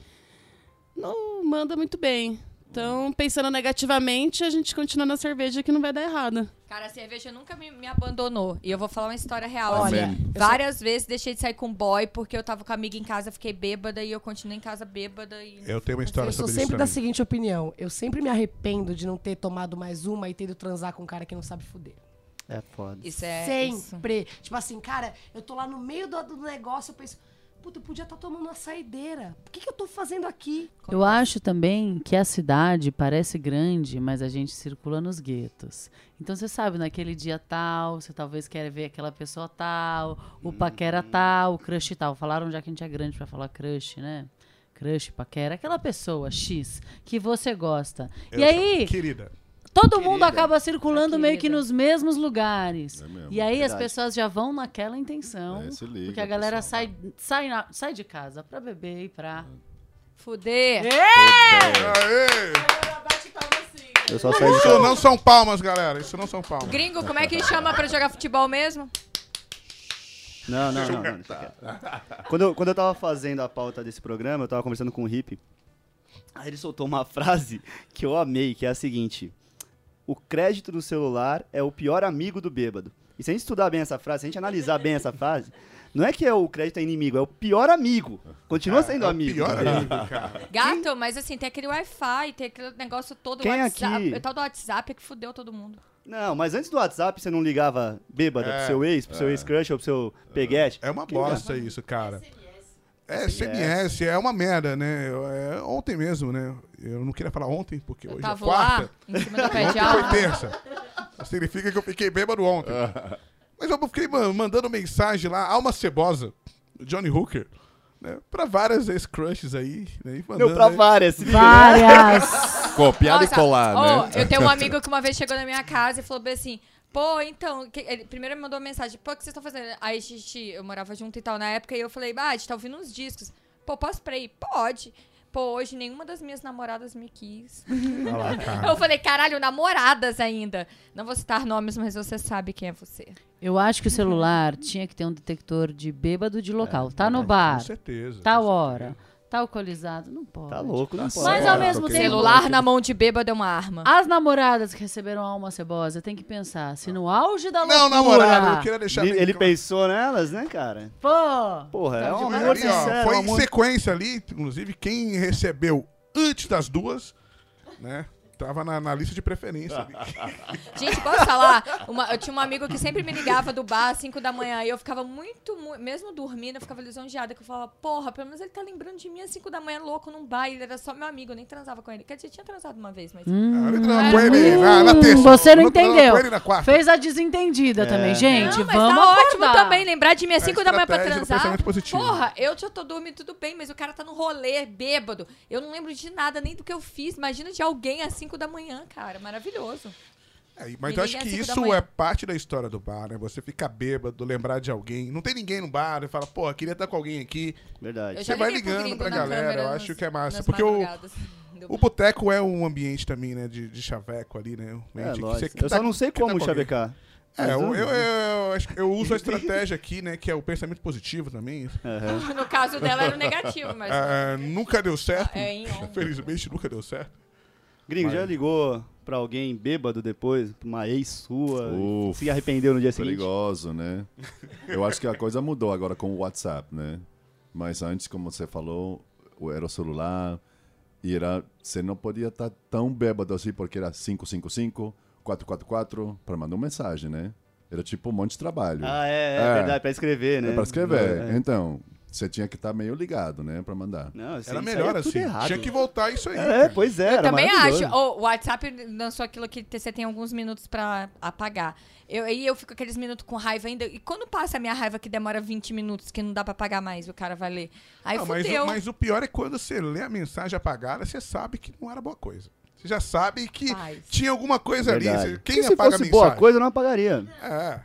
não manda muito bem. Então, pensando negativamente, a gente continua na cerveja que não vai dar errado. Cara, a cerveja nunca me, me abandonou. E eu vou falar uma história real. Olha, assim. eu várias vezes deixei de sair com boy porque eu tava com a amiga em casa, fiquei bêbada e eu continuei em casa bêbada. E... Eu tenho uma história Eu sou sobre isso sempre da seguinte opinião. Eu sempre me arrependo de não ter tomado mais uma e ter ido transar com um cara que não sabe fuder. É foda. Isso é. isso. sempre. Tipo assim, cara, eu tô lá no meio do, do negócio, eu penso, puta, eu podia estar tomando uma saideira. Por que, que eu tô fazendo aqui? Eu acho também que a cidade parece grande, mas a gente circula nos guetos. Então você sabe, naquele dia tal, você talvez quer ver aquela pessoa tal, o paquera tal, o crush tal. Falaram já que a gente é grande pra falar crush, né? Crush, paquera, aquela pessoa X que você gosta. Eu e aí, Querida. Todo mundo Querida. acaba circulando meio que nos mesmos lugares. É mesmo. E aí as Verdade. pessoas já vão naquela intenção. É, se liga, porque a galera pessoal. sai, sai, na- sai de casa pra beber e pra. Fuder. Aê! Eu só saí de Isso não são palmas, galera. Isso não são palmas. Gringo, como é que chama pra jogar futebol mesmo? Não, não, não. não quieto. quando, eu, quando eu tava fazendo a pauta desse programa, eu tava conversando com o Hip. Aí ele soltou uma frase que eu amei, que é a seguinte: O crédito do celular é o pior amigo do bêbado. E se a gente estudar bem essa frase, se a gente analisar bem essa frase, não é que é o crédito é inimigo, é o pior amigo. Continua sendo É o amigo. Pior amigo, cara. [LAUGHS] Gato, mas assim, tem aquele Wi-Fi, tem aquele negócio todo Quem WhatsApp. aqui- O tal do WhatsApp é que fudeu todo mundo. Não, mas antes do WhatsApp você não ligava bêbada É, pro seu ex, pro seu ex-crush ou pro seu peguete. É uma bosta isso, cara. É, SMS, é uma merda, né? É, ontem mesmo, né? Eu não queria falar ontem, porque Eu hoje tava é quarta. lá, em cima do pé de Ontem foi terça. Significa que eu fiquei bêbado ontem. [LAUGHS] Mas eu fiquei ma- mandando mensagem lá, Alma Cebosa, Johnny Hooker, né? Pra várias ex-crushes aí. Né? E Meu, mandando, pra né? várias. Várias! [LAUGHS] Copiar e colar, ó, né? Eu tenho um [LAUGHS] amigo que uma vez chegou na minha casa e falou bem assim. Pô, então, que- ele primeiro me mandou uma mensagem, pô, o que vocês estão fazendo? Aí a gente, eu morava junto e tal na época, e eu falei, ah, a gente tá ouvindo uns discos. Pô, posso pra ir? Pode. Pô, hoje nenhuma das minhas namoradas me quis. [LAUGHS] Olha lá, [LAUGHS] cara. Eu falei, caralho, namoradas ainda. Não vou citar nomes, mas você sabe quem é você. Eu acho que o celular tinha que ter um detector de bêbado de local. tá no Com bar, certeza. tal com hora, tá alcoolizado. Não pode. Tá louco, não pode. Mas ao mesmo tempo- Celular na mão de bêbado é uma arma. As namoradas que receberam alma cebosa tem que pensar se no auge da loucura... Não, namorado, eu queria deixar Ele, ele pensou nelas, né, cara? Pô! Porra, é Tá um de amor Ali, ó, sincero, foi um em sequência ali, inclusive, quem recebeu antes das duas, né? Tava na, na lista de preferência. [LAUGHS] Gente, posso falar? Uma- eu tinha um amigo que sempre me ligava do bar às 5 da manhã e eu ficava muito, mu- mesmo dormindo, eu ficava lisonjeada, que eu falava, porra, pelo menos ele tá lembrando de mim às 5 da manhã, louco, num bar, e ele era só meu amigo, eu nem transava com ele. Quer dizer, tinha transado uma vez, mas... Ah, eu Hum, entrava com ele na, na terça. você não entrava entendeu. Fez a desentendida É. também. Gente, Não, mas vamos tá ótimo acordar. também, lembrar de mim às É 5 da manhã pra transar. Porra, eu já tô dormindo tudo bem, mas o cara tá no rolê, bêbado. Eu não lembro de nada, nem do que eu fiz. Imagina de alguém às 5 da manhã, cara. Maravilhoso. É, mas eu acho que isso é parte da história do bar, né? Você fica bêbado, lembrar de alguém. Não tem ninguém no bar e fala, pô, queria estar com alguém aqui. Verdade. Você vai ligando pra galera, câmera eu acho que é massa. Porque o, [LAUGHS] o boteco é um ambiente também, né? De, de chaveco ali, né? Um É, que você- que Eu tá- só não sei tá como com alguém. chavecar. É, eu, eu- eu, eu uso a [LAUGHS] estratégia aqui, né? Que é o pensamento positivo também. Aham. [LAUGHS] No caso dela era o negativo, mas. Ah, nunca deu certo. É. Felizmente nunca deu certo. Gringo, Mas- já ligou pra alguém bêbado depois? Pra uma ex sua? Uf, se arrependeu no dia seguinte? Perigoso, né? Eu acho que a coisa mudou agora com o WhatsApp, né? Mas antes, como você falou, era o celular e era, você não podia estar tão bêbado assim porque era 555, 444 para mandar uma mensagem, né? Era tipo um monte de trabalho. Ah, é, é, É. verdade, pra escrever, né? É para escrever. É. Então, você tinha que estar meio ligado, né, para mandar. Não, isso Era melhor é assim. errado. Tinha que voltar isso aí. É, cara. pois é, Eu também acho. O WhatsApp lançou aquilo que você tem alguns minutos pra apagar. Eu, aí eu fico aqueles minutos com raiva ainda. E quando passa a minha raiva que demora 20 minutos, que não dá pra apagar mais, o cara vai ler. Aí Ah, mas, o, mas o pior é quando você lê a mensagem apagada, você sabe que não era boa coisa. você já sabe que Faz. tinha alguma coisa ali. Verdade. Você- Quem se apaga a fosse mensagem? boa coisa, eu não apagaria. É.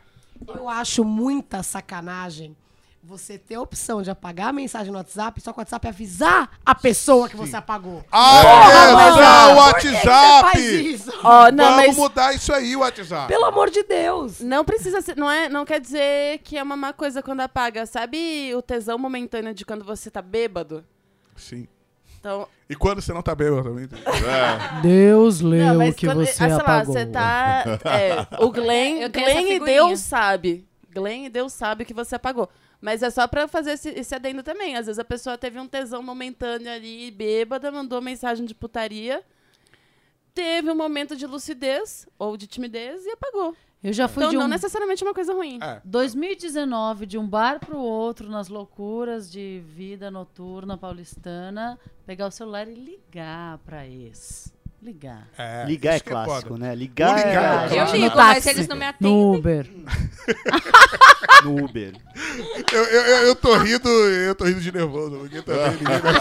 Eu acho muita sacanagem você ter a opção de apagar a mensagem no WhatsApp, só que o WhatsApp avisar a pessoa que você apagou. Ah, é, ah, o WhatsApp! isso? Ó, não, Vamos mas mudar isso aí, o WhatsApp. Pelo amor de Deus. não precisa ser, não é, não quer dizer que é uma má coisa quando apaga. Sabe o tesão momentâneo de quando você tá bêbado? Sim. Então, E quando você não tá bêbado também. Deus [LAUGHS] leu não, o que quando, você ah, sei lá, apagou. você tá, é, o [LAUGHS] Glenn, Glenn e. Deus sabe. Glenn e Deus sabe o que você apagou. Mas é só pra fazer esse, esse adendo também. Às vezes a pessoa teve um tesão momentâneo ali, bêbada, mandou mensagem de putaria, teve um momento de lucidez ou de timidez e apagou. Eu já fui Então de um não necessariamente é uma coisa ruim. É. 2019, de um bar pro outro, nas loucuras de vida noturna paulistana, pegar o celular e ligar pra ex. Ligar. É, Ligar é que clássico, foda. né? Ligar, O ligar é é, Eu clássico. ligo, No mas táxi. eles não me No atendem. Uber. [LAUGHS] no Uber. Eu, eu, eu, eu tô rindo, eu tô rindo de nervoso, porque também ninguém vai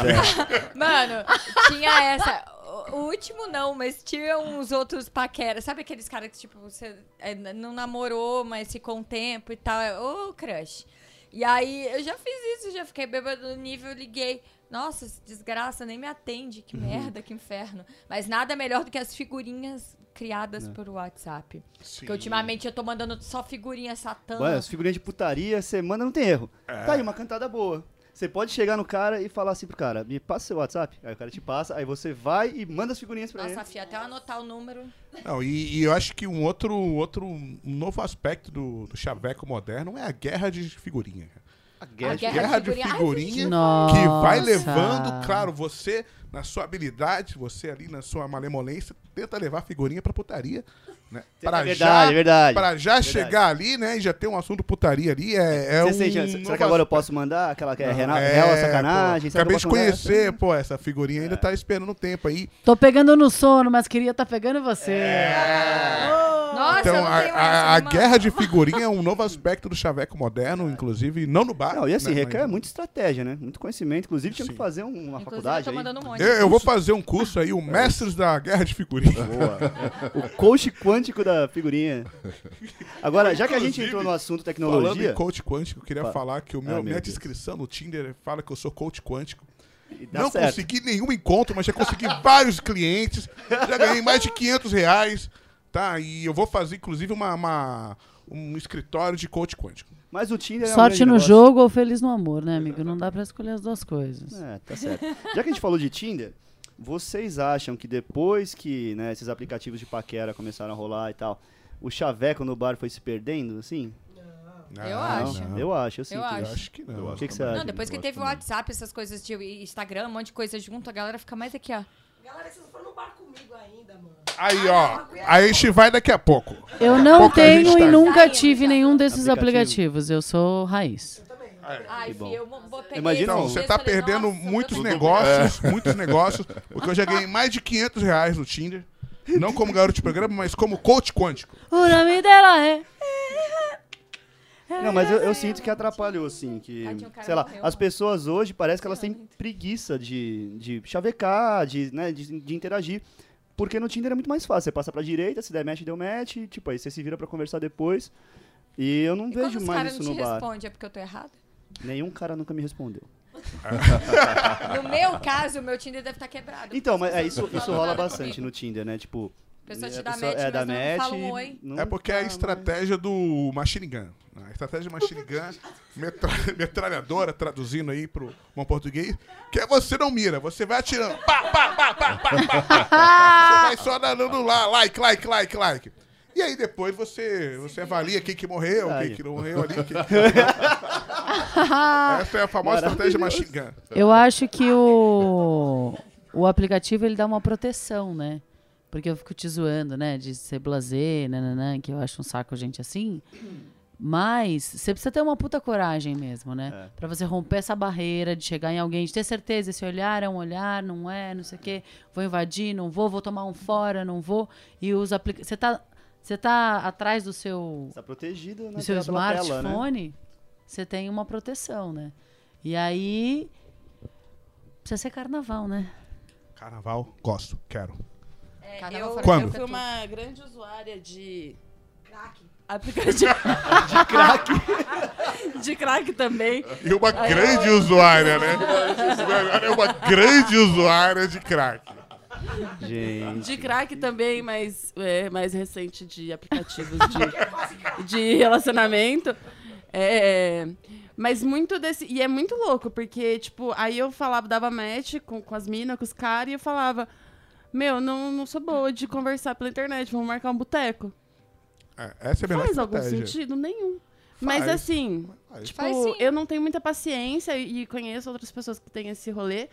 [LAUGHS] Mano, tinha essa. O o último não, mas tinha uns outros paqueras. Sabe aqueles caras que, tipo, você é, não namorou, mas ficou um tempo e tal. é, Ô, crush. E aí, eu já fiz isso, já fiquei bêbado no nível, liguei. Nossa, desgraça, nem me atende. Que merda, que inferno. Mas nada melhor do que as figurinhas criadas por WhatsApp. Porque ultimamente eu tô mandando só figurinha satã. Ué, as figurinhas de putaria, você manda, não tem erro. Tá aí, uma cantada boa. Você pode chegar no cara e falar assim pro cara, me passa seu WhatsApp. Aí o cara te passa, aí você vai e manda as figurinhas pra Nossa, ele. fia, até eu anotar o número. Não, e, e eu acho que um outro, outro um novo aspecto do, do chaveco moderno é a guerra de figurinha. A guerra, A de- guerra Guerra de figurinha. Ai, figurinha Nossa. que vai levando, claro, você na sua habilidade, você ali na sua malemolência, tenta levar a figurinha pra putaria. Né? Pra É verdade, é verdade. Pra já Verdade. chegar ali, né, e já ter um assunto putaria ali, é, é um... sente- será que agora eu posso mandar aquela que é, rena- É, real sacanagem? pô. Acabei de mandar essa? conhecer, pô, essa figurinha É. ainda tá esperando um tempo aí. Tô pegando no sono, mas queria tá pegando você. Nossa, eu Então, não a, tenho a- a guerra de figurinha é um novo aspecto do chaveco moderno, inclusive, não no bar. Não, e assim, né, requer mas- muita estratégia, né? Muito conhecimento. Inclusive, tinha que fazer um- uma Inclusive, faculdade eu tô aí. mandando um monte. Eu, eu vou fazer um curso aí, o Mestres da Guerra de Figurinha. Boa. o coach quântico [LAUGHS] da figurinha. Agora, já que a gente entrou no assunto Falando tecnologia, em coach quântico, eu queria Fa- falar que o meu, Ah, meu minha Deus. descrição no Tinder fala que eu sou coach quântico. e dá não certo. consegui nenhum encontro, mas já consegui [LAUGHS] vários clientes. Já ganhei mais de 500 reais. Tá? E eu vou fazer, inclusive, uma, uma- um escritório de coach quântico. Mas o Tinder é um Sorte grande no negócio. jogo ou feliz no amor, né, amigo? Não dá pra escolher as duas coisas. É, tá certo. Já que a gente falou de Tinder, vocês acham que depois que né, esses aplicativos de paquera começaram a rolar e tal, o chaveco no bar foi se perdendo, assim? Eu Não, acho. não. Eu acho, eu sinto. Eu acho. acho que não. O que, que você acha? Não, depois que Eu teve o WhatsApp, essas coisas de Instagram, um monte de coisa junto, a galera fica mais aqui, ó. Galera, vocês não foram no bar comigo ainda, mano. Aí, ó. Aí a gente vai daqui a pouco. Eu não gente tenho tá e aí. nunca Saindo tive já. nenhum desses Aplicativo. aplicativos. Eu sou raiz. Ai, Que bom. filho, eu pegar Imagina, Então, Não, você tá falei, perdendo nossa, muitos negócios, muitos negócios, porque eu já ganhei mais de 500 reais no Tinder. Não como garoto de programa, mas como coach quântico. O nome dela é. Não, mas eu, eu sinto que atrapalhou, assim, que, Ai, um sei lá, morreu. as pessoas hoje parece que elas têm preguiça de, de chavecar, de, né, de, de interagir, porque no Tinder é muito mais fácil, você passa pra direita, se der match, deu match, e, tipo, aí você se vira pra conversar depois, e eu não E quando vejo os mais caras isso não no te bar. respondem, é porque eu tô errada? Nenhum cara nunca me respondeu. [LAUGHS] No meu caso, o meu Tinder deve estar quebrado. Então, mas as é, isso, isso rola bastante comigo. no Tinder, né, tipo... A pessoa te a dá pessoa- match, é, match, um oi. não É porque é a tá, estratégia do Machine Gun. A estratégia Machine Gun, metra- [LAUGHS] metralhadora, traduzindo aí pro bom português, que é você não mira, você vai atirando. Pá, pá, pá, pá, pá, pá, pá. [LAUGHS] Você vai só dando lá, like, like, like, like. E aí depois você, você avalia quem que morreu, quem que não morreu ali. quem- [LAUGHS] Essa é a famosa estratégia Machine Gun. Eu acho que o, o aplicativo ele dá uma proteção, né? Porque eu fico te zoando, né? De ser blasé, nananã, que eu acho um saco gente assim. Mas você precisa ter uma puta coragem mesmo, né? É. Pra você romper essa barreira de chegar em alguém, de ter certeza, esse olhar é um olhar, não é, não sei o quê. Vou invadir, não vou, vou tomar um fora, não vou. E os aplicativos. Você tá, você tá atrás do seu Tá protegido né, no seu tela, né? smartphone, você tem uma proteção, né? E aí precisa ser carnaval, né? Carnaval, gosto, quero. Carnaval eu, Quando? eu fui é uma grande usuária de Crack. aplicativo [LAUGHS] De craque. [LAUGHS] de crack também. E uma grande usuária, né? É [LAUGHS] uma grande usuária de crack. Gente. De crack também, mas é, mais recente de aplicativos de, de relacionamento. É, mas muito desse. E é muito louco, porque, tipo, aí eu falava, dava match com, com as minas, com os caras, e eu falava: Meu, não, não sou boa de conversar pela internet, vamos marcar um boteco. É, essa é a melhor Faz algum estratégia. sentido? Nenhum. Mas Faz. assim, Faz. tipo, Faz eu não tenho muita paciência e conheço outras pessoas que têm esse rolê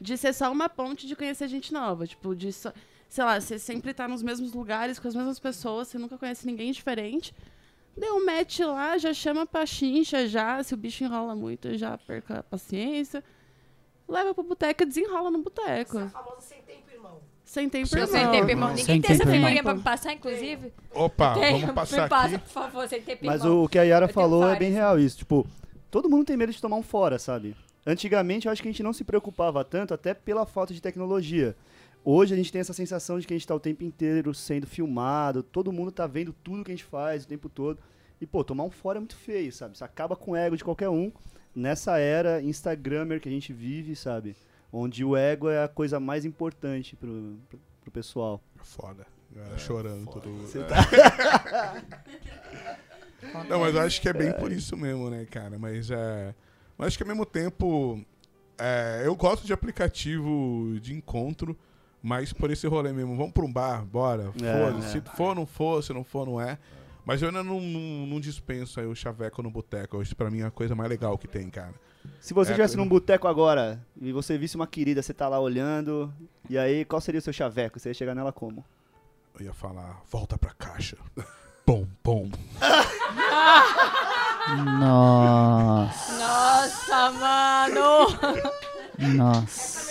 de ser só uma ponte de conhecer gente nova. Tipo, de só, sei lá, você sempre tá nos mesmos lugares com as mesmas pessoas, você nunca conhece ninguém diferente. Deu um match lá, já chama pra chincha já. Se o bicho enrola muito, já perca a paciência. Leva pro boteco e desenrola no boteco. Essa famosa sem tempo, irmão. Sem tempo, Sem irmão. Sem tempo, irmão. Ninguém Sem tem essa figurinha pra me passar, inclusive? Opa, Tem, vamos passar me passa, aqui. por favor, sem tempo, Mas irmão. o que a Yara Eu falou é bem real isso. Tipo, todo mundo tem medo de tomar um fora, sabe? Antigamente eu acho que a gente não se preocupava tanto, até pela falta de tecnologia. Hoje a gente tem essa sensação de que a gente tá o tempo inteiro sendo filmado, todo mundo tá vendo tudo que a gente faz o tempo todo. E, pô, tomar um fora é muito feio, sabe? Isso acaba com o ego de qualquer um. Nessa era Instagrammer que a gente vive, sabe? Onde o ego é a coisa mais importante pro, pro, pro pessoal. Foda. Galera chorando. Todo... Você [LAUGHS] Não, mas eu acho que é bem por isso mesmo, né, cara? Mas é. Mas acho que ao mesmo tempo. é, eu gosto de aplicativo de encontro, mas por esse rolê mesmo. Vamos pra um bar, bora. É, Foda. é. Se for, não for, se não for, não é. Mas eu ainda não, não, não dispenso aí o chaveco no boteco. Isso pra mim é a coisa mais legal que tem, cara. Se você É, estivesse eu- num boteco agora e você visse uma querida, você tá lá olhando, e aí qual seria o seu chaveco? Você ia chegar nela como? Eu ia falar, volta pra caixa. [LAUGHS] Pom, pom. [LAUGHS] Nossa. Mano! Nossa.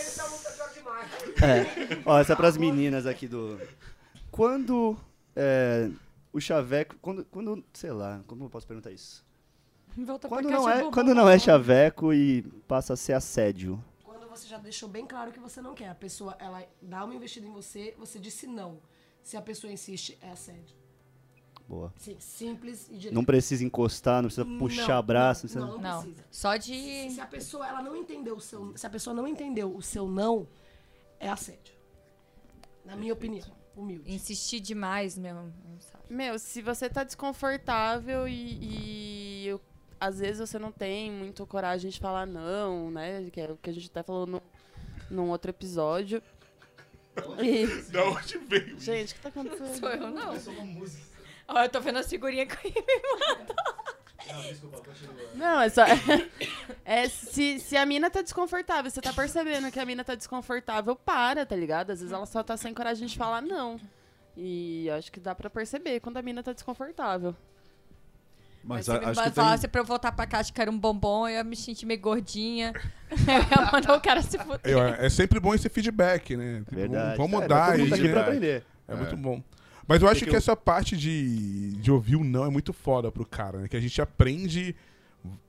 É. Ó, essa é pras meninas aqui do. Quando é, o chaveco. Quando, quando. Sei lá, como eu posso perguntar isso? Volta Quando pra não é, do quando não é chaveco e passa a ser assédio. Quando você já deixou bem claro que você não quer. A pessoa, ela dá uma investida em você, você disse não. Se a pessoa insiste, é assédio. Boa. Sim, simples e direto. Não precisa encostar, não precisa puxar braço. Não, Não, não, Não, precisa. só Se, de... se a pessoa ela não entendeu o seu, se a pessoa não entendeu o seu não, é assédio. Na minha opinião, humilde. Insistir demais mesmo. sabe? Meu, se você tá desconfortável e, e eu- às vezes você não tem muito coragem de falar não, né? Que é o que a gente até falou no, num outro episódio. [LAUGHS] Da onde veio? gente, o que tá acontecendo? Sou eu, não. Ó, eu tô vendo as figurinhas que Não, é só. [LAUGHS] É, se, se a mina tá desconfortável, você tá percebendo que a mina tá desconfortável, para, tá ligado? Às vezes ela só tá sem coragem de falar não. E acho que dá pra perceber quando a mina tá desconfortável. Mas Mas a- se me acho que falasse tem... pra eu voltar pra casa que era um bombom, eu ia me sentir meio gordinha. [LAUGHS] eu ia mandar o cara se fuder. Eu- é sempre bom esse feedback, né? Verdade. Vamos É, mudar tá aqui pra né? aprender. É, muito bom. Mas eu acho que que, eu- essa parte de, de ouvir o não é muito foda pro cara, né? Que a gente aprende,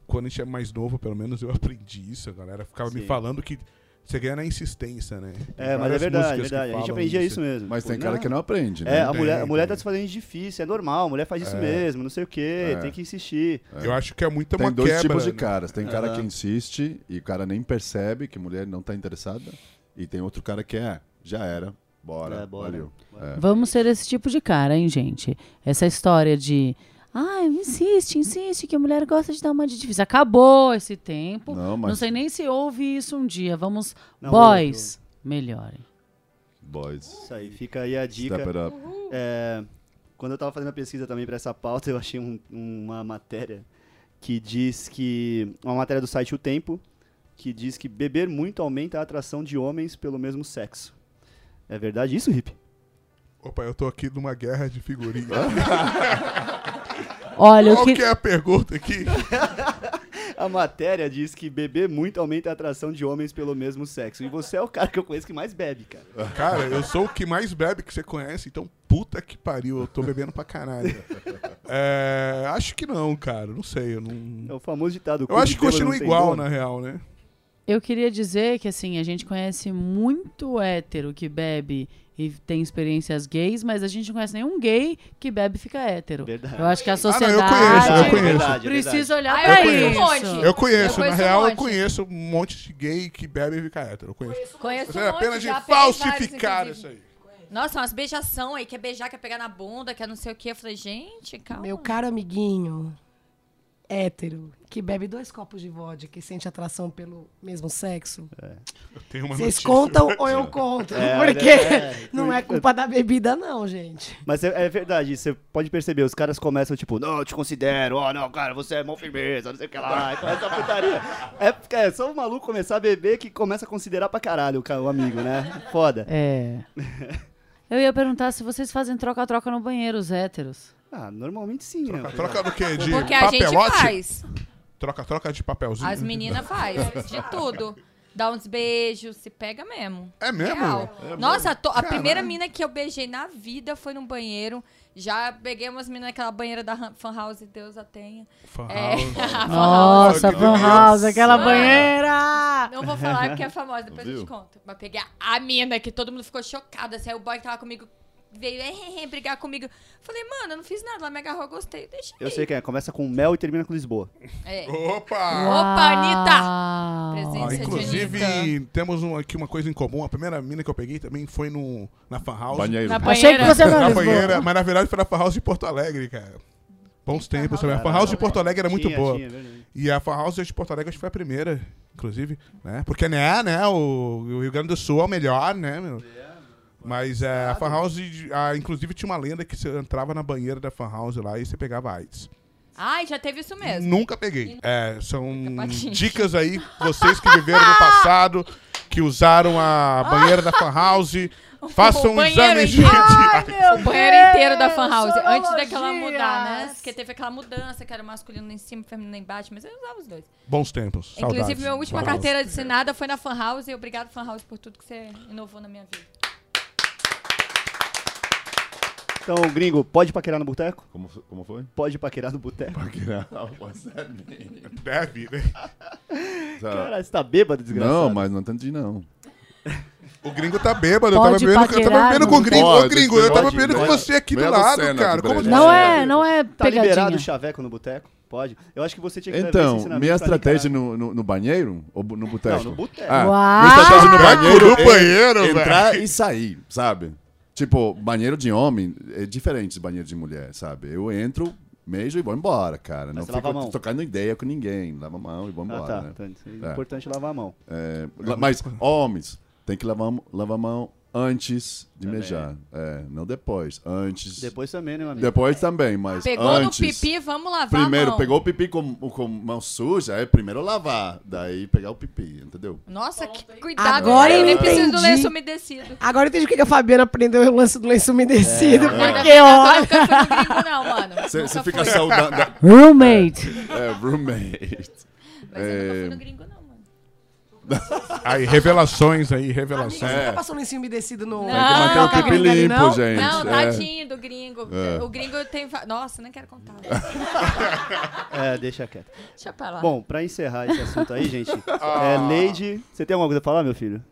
quando a gente é mais novo, pelo menos eu [LAUGHS] aprendi isso, a galera ficava me Sim. falando que você ganha na insistência, né? Tem É, mas é verdade, que verdade. A gente aprendia isso. isso mesmo. Mas Tipo, tem cara que não aprende, É, né? a Tem, mulher, a mulher tá se fazendo difícil, é normal, a mulher faz isso É. mesmo, não sei o quê, É. tem que insistir. Eu acho que é muito Tem dois quebra. tipos de né? caras. Tem cara que insiste e o cara nem percebe que a mulher não tá interessada. E tem outro cara que é, já era, bora, É, bora. valeu. É. Vamos ser esse tipo de cara, hein, gente? Essa história de. Ai, insiste, insiste, que a mulher gosta de dar uma de difícil. Acabou esse tempo. Não, Não mas sei nem se houve isso um dia. Vamos, Não, boys, melhorem. boys, Isso aí, fica aí a dica. step it up. É, quando eu tava fazendo a pesquisa também pra essa pauta, eu achei um- uma matéria que diz que. Uma matéria do site O Tempo, que diz que beber muito aumenta a atração de homens pelo mesmo sexo. É verdade isso, Hip? Opa, eu tô aqui numa guerra de figurinha. [LAUGHS] Olha, eu Qual que... que é a pergunta aqui? [LAUGHS] A matéria diz que beber muito aumenta a atração de homens pelo mesmo sexo. E você é o cara que eu conheço que mais bebe, cara. Cara, eu sou o que mais bebe que você conhece, então puta que pariu, eu tô bebendo pra caralho. É, acho que não, cara, não sei, eu É não... o famoso ditado. Eu acho que "Clube bêbado continua igual, dono". na real, né? Eu queria dizer que, assim, a gente conhece muito hétero que bebe e tem experiências gays, mas a gente não conhece nenhum gay que bebe e fica hétero. Verdade. Eu acho que a Ah, não, eu sociedade conheço, eu conheço. Verdade, precisa olhar Ah, pra eu conheço isso. um monte. Eu conheço, Eu conheço na um real, eu monte. conheço um monte de gay que bebe e fica hétero. Eu conheço. Conheço Mas um é monte, apenas de vários, falsificar isso aí. Nossa, umas beijação aí, quer beijar, quer pegar na bunda, quer não sei o quê. Eu falei, gente, calma. Meu caro amiguinho hétero que bebe dois copos de vodka e sente atração pelo mesmo sexo. Eu tenho uma Vocês notícia. contam ou eu [LAUGHS] conto? É, Porque [LAUGHS] é, não é culpa da bebida, não, gente. Mas é, é verdade, você pode perceber, os caras começam tipo, não, eu te considero, ó, não, cara, você é mão firmeza, não sei o que lá, e começa a putaria. É, é só o maluco começar a beber que começa a considerar pra caralho o, ca- o amigo, né? Foda. É. [LAUGHS] Eu ia perguntar se vocês fazem troca-troca no banheiro, os héteros. Ah, normalmente sim, né? Troca, troca do quê? De Porque a gente papelote? faz. Troca, troca de papelzinho. As meninas fazem de tudo. Dá uns beijos, se pega mesmo. É mesmo? Real. É Nossa, a, to- a primeira mina que eu beijei na vida foi num banheiro. Já peguei umas meninas naquela banheira da Fan House, Deus a tenha. Fan É. house. [LAUGHS] Nossa, delícia. House, aquela banheira! Não vou falar porque é famosa, depois eu Viu? te conto. Mas peguei a mina que todo mundo ficou chocado. Assim, aí o boy que tava comigo veio eh, eh, brigar comigo. Falei, mano, eu não fiz nada. Ela me agarrou, eu gostei. Deixa Eu sei quem é, começa com mel e termina com Lisboa. É. Opa! Opa, Anitta! Presença de inclusive, Anitta. temos um- aqui uma coisa em comum. A primeira mina que eu peguei também foi no, na Fan House. Banheiro. Na Achei que você Na banheira, mas na verdade foi na Fan House de Porto Alegre, cara. Bons tempos também. A Fan House de Porto Alegre era muito Tinha, boa. tinha, verdade. E a Fan House de Porto Alegre acho que foi a primeira, inclusive, né? Porque, né, né, o, o Rio Grande do Sul é o melhor, né, meu? Mas é, a Fan House, ah, inclusive, tinha uma lenda que você entrava na banheira da Fan House lá e você pegava AIDS. Ai, já teve isso mesmo. Nunca peguei. É, são dicas aí, vocês que viveram no passado, que usaram a banheira da Fan House, [LAUGHS] façam um exame de... inteiro. [LAUGHS] de- O banheiro inteiro da Fan House. Antes daquela mudar, né? Porque teve aquela mudança que era masculino em cima, feminino embaixo, mas eu usava os dois. Bons tempos, Inclusive, saudades. minha última House. carteira assinada foi na Fan House e obrigado, Fan House, por tudo que você inovou na minha vida. Então, gringo, pode paquerar no boteco? Como, como foi? Pode paquerar no boteco. [LAUGHS] Deve, né? Cara, você tá bêbado, desgraçado? Não, mas não entendi, não. O gringo tá bêbado, eu tava Pode bebendo, eu tava paquerar, bebendo com o não gringo. Ô, pode, gringo, eu tava pode, bebendo com pode. você aqui do Bela lado, cena cara. Como Breno. Não assim? é, não é Tá liberado pegadinha. o chaveco no boteco? Pode. Eu acho que você tinha que levar esse Então, ensinamento minha pra estratégia no, no, no banheiro ou bu- no boteco? Não, no boteco. Ah, Uau! minha estratégia no banheiro No é banheiro, entrar velho. e sair, sabe? Tipo, banheiro de homem é diferente de banheiro de mulher, sabe? Eu entro, meijo e vou embora, cara. Mas Não fico mão? trocando ideia com ninguém. Lava a mão e vou Ah, embora, tá. né? Então, é É. importante lavar a mão. É, mas, homens, tem que lavar, lavar a mão antes de Também. mejar. É, não depois. Antes. Depois também, né, meu amigo? Depois também, mas Pegou antes. no pipi, vamos lavar a Primeiro, mão. pegou o pipi com, com mão suja, é primeiro lavar, daí pegar o pipi, entendeu? Nossa, que cuidado. Agora eu nem preciso do lenço umedecido. Agora eu entendi porque a Fabiana aprendeu o lance do lenço umedecido. Ainda Porque, bem, ó. agora nunca fui no gringo, não, mano. Você fica saudando. Roommate. É, roommate. Mas eu nunca fui É. no gringo, não. [LAUGHS] Aí, revelações aí, Amiga, revelações. você É. tá passando lenço umedecido no. Não, Tem que manter o cara, pipi gringa ali, limpo, não? gente. Não, é. tadinho do gringo. É. O gringo tem. Nossa, nem quero contar. [LAUGHS] É, deixa quieto. Deixa pra lá. Bom, pra encerrar esse assunto aí, gente, [LAUGHS] é, Lady... Você tem alguma coisa pra falar, meu filho?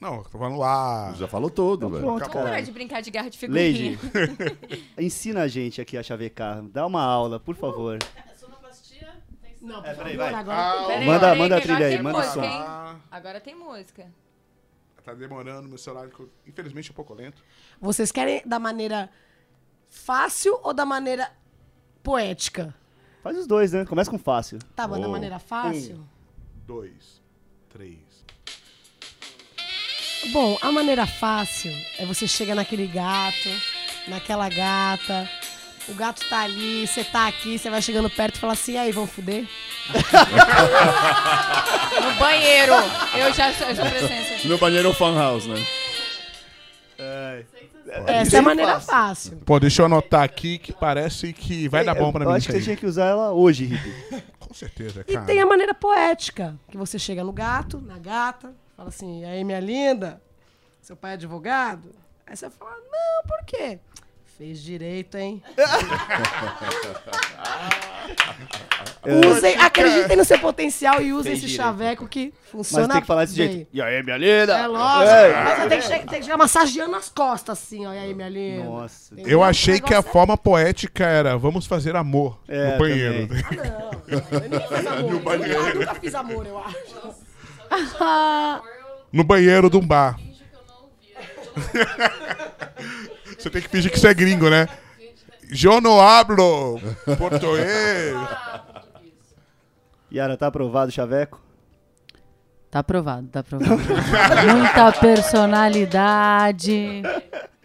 Não, eu tô falando lá. Já falou tudo, velho. Pronto, Vamos parar cara. de brincar de guerra de figurinha. Lady, ensina a gente aqui a chavecar. Dá uma aula, por favor. Não, É, peraí, vai. agora. Ah, Peraí, Manda- peraí, manda a trilha aí, manda o música, som. Ah, Agora tem música. tá demorando meu celular, infelizmente é um pouco lento. Vocês querem da maneira fácil ou da maneira poética? Faz os dois, né? Começa com fácil. Tá da Oh. maneira fácil? Dois, três. Bom, a maneira fácil é você chega naquele gato, naquela gata, o gato tá ali, você tá aqui, você vai chegando perto e fala assim, e aí, vão fuder? [LAUGHS] No banheiro. Eu já sou, eu sou presença. No banheiro fan house, né? Essa é a maneira fácil. Pô, deixa eu anotar aqui que parece que vai dar bom pra eu mim. acho que você tinha que usar ela hoje, Rick. [LAUGHS] Com certeza, E cara. tem a maneira poética, que você chega no gato, na gata, fala assim, e aí, minha linda, seu pai é advogado? Aí você fala, não, por quê? Fez direito, hein? [LAUGHS] Usem, acreditem no seu potencial e usem esse direito. chaveco que funciona Mas tem que falar desse bem. jeito. E aí, minha linda? É lógico. É. Mas você tem que, che- tem que chegar massageando nas costas, assim, ó. E aí, minha linda. Nossa. Entendeu? Eu achei que a negócio forma poética era vamos fazer amor É, no banheiro. é- Não, não, eu nem fiz amor. [LAUGHS] Eu nunca fiz amor, eu acho. No banheiro de um bar. [LAUGHS] Você tem que fingir que você é gringo, né? Eu não hablo português. Yara, tá aprovado o chaveco? Tá aprovado, tá aprovado. Muita personalidade.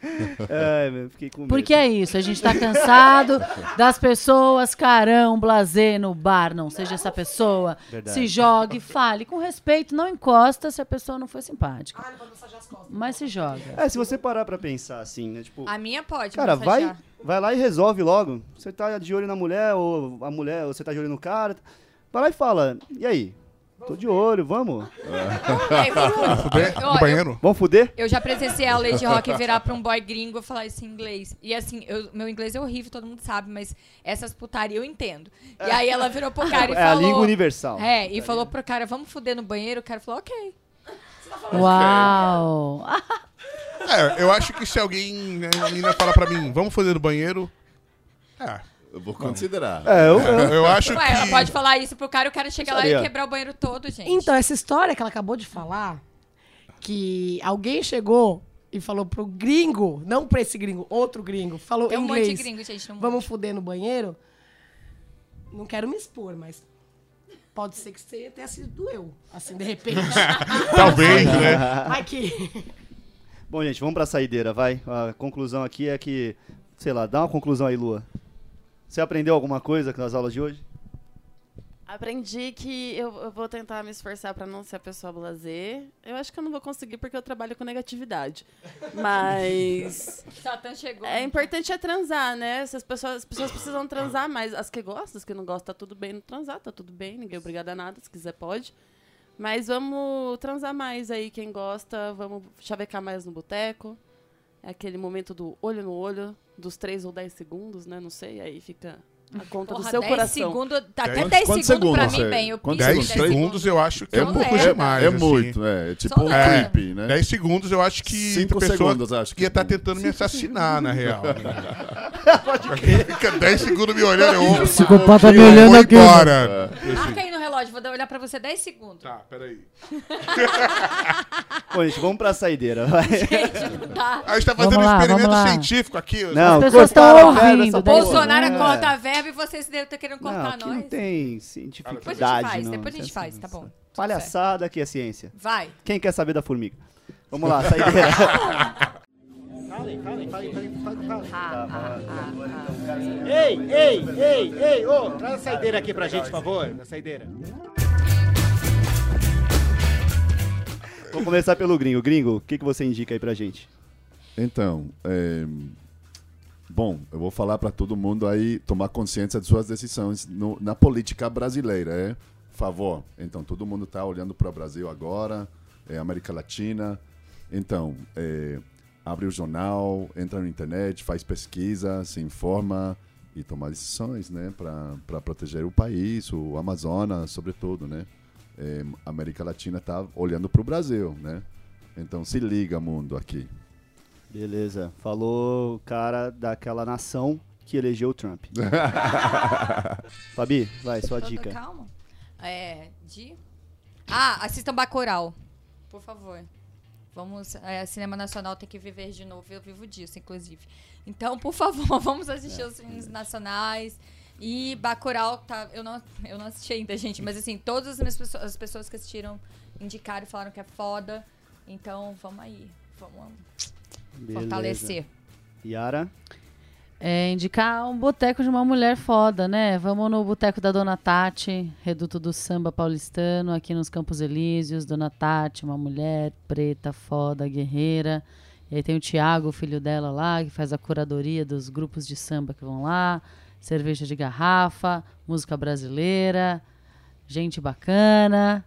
[LAUGHS] Ai, meu, fiquei com medo. Porque é isso, a gente tá cansado das pessoas carão, blazer no bar. Não seja essa pessoa. Verdade. Se jogue, fale com respeito, não encosta se a pessoa não foi simpática. Ah, não pode massagear as costas. Mas se joga. É, se você parar pra pensar assim, né? Tipo, A minha pode, cara, vai, vai lá e resolve logo. Você tá de olho na mulher, ou a mulher, ou você tá de olho no cara. Vai lá e fala, e aí? Tô de olho, vamos? Aí, vamos- Fuder No eu- banheiro? Vamos fuder? Eu já presenciei a Lady Rock virar pra um boy gringo e falar isso em inglês. E assim, eu- meu inglês é horrível, todo mundo sabe, mas essas putaria eu entendo. E aí ela virou pro cara e [LAUGHS] É a falou. língua universal. É, e falou pro cara, vamos fuder no banheiro. O cara falou, ok. Uau! É, eu acho que se alguém, né, a menina fala pra mim, vamos fazer no banheiro. É, Eu vou considerar. É, eu, [LAUGHS] eu- eu acho Ué, ela que. pode falar isso pro cara e o cara chega lá e quebrar o banheiro todo, gente. Então, essa história que ela acabou de falar, que alguém chegou e falou pro gringo, não pra esse gringo, outro gringo, falou Tem em um monte inglês, de gringo, gente. No vamos fuder no banheiro, não quero me expor, mas pode ser que você tenha sido eu, assim, de repente. [LAUGHS] Talvez, né? [LAUGHS] Vai que... Bom, gente, vamos pra saideira, vai. A conclusão aqui é que, sei lá, dá uma conclusão aí, Lua. Você aprendeu alguma coisa com as aulas de hoje? Aprendi que eu, eu vou tentar me esforçar pra não ser a pessoa blazer. Eu acho que eu não vou conseguir porque eu trabalho com negatividade. Mas Satã chegou. é importante é transar, né? Se as pessoas, as pessoas precisam transar mais. As que gostam, as que não gostam, tá tudo bem não transar, tá tudo bem, ninguém é obrigado a nada, se quiser pode. Mas vamos transar mais aí, quem gosta, vamos chavecar mais no boteco. É aquele momento do olho no olho, dos 3 ou 10 segundos, né? Não sei, aí fica a conta Porra, do seu 10 coração. segundos, tá até Quantos- 10 quantos segundos pra segundos, mim, é? bem. Eu piso 10 segundos? segundos eu acho que é, É um pouco leve. demais. é assim. muito, é. Tipo Só um creepy, né? 10 segundos eu acho que Cinco a pessoa segundos, acho que ia estar tem. tentando me assassinar, na real. [LAUGHS] Pode Fica 10 segundos me olhando, eu, Psicopata me eu olhando vou aqui. embora. Marca aí no relógio, vou dar- olhar pra você 10 segundos. Tá, peraí. [LAUGHS] Bom, gente, vamos pra saideira, vai. Gente, não dá. A gente tá Vamos fazendo um lá, experimento vamos lá. científico aqui. Não, As pessoas cortaram tão a verba ouvindo, porra. Bolsonaro É. corta a verba e vocês devem estar querendo Não, cortar aqui nós. não tem Depois a cientificidade, gente faz, não. depois a gente faz, tá bom. Tudo Palhaçada que é ciência. Vai. Quem quer saber da formiga? Vamos lá, saideira. [LAUGHS] Ei, ei, ei, ei, ô, traz a saideira aqui pra gente, por favor, na saideira. Vamos começar pelo gringo. Gringo, o que, que você indica aí pra gente? Então, é, bom, eu vou falar para todo mundo aí tomar consciência de suas decisões no- na política brasileira, é? Por favor. Então, todo mundo está olhando para o Brasil agora, é, América Latina. Então, é, abre o jornal, entra na internet, faz pesquisa, se informa e tomar decisões, né, para proteger o país, o Amazonas, sobretudo, né? É, a América Latina está olhando para o Brasil, né? Então, se liga, mundo, aqui. Beleza. Falou o cara daquela nação que elegeu o Trump. [LAUGHS] Fabi, vai, sua dica. Calma. É, de... Ah, assistam Bacurau. Por favor. Vamos, é, Cinema Nacional tem que viver de novo. Eu vivo disso, inclusive. Então, por favor, [LAUGHS] vamos assistir os filmes nacionais. E Bacurau, tá, eu, não, eu não assisti ainda, gente. Mas, assim, todas as, minhas pessoas, as pessoas que assistiram indicaram e falaram que é foda. Então, vamos aí. Vamos Beleza. fortalecer. Yara, É, indicar um boteco de uma mulher foda, né? Vamos no boteco da Dona Tati, reduto do samba paulistano, aqui nos Campos Elíseos. Dona Tati, uma mulher preta, foda, guerreira. E aí tem o Tiago, o filho dela lá, que faz a curadoria dos grupos de samba que vão lá. Cerveja de garrafa, música brasileira, gente bacana.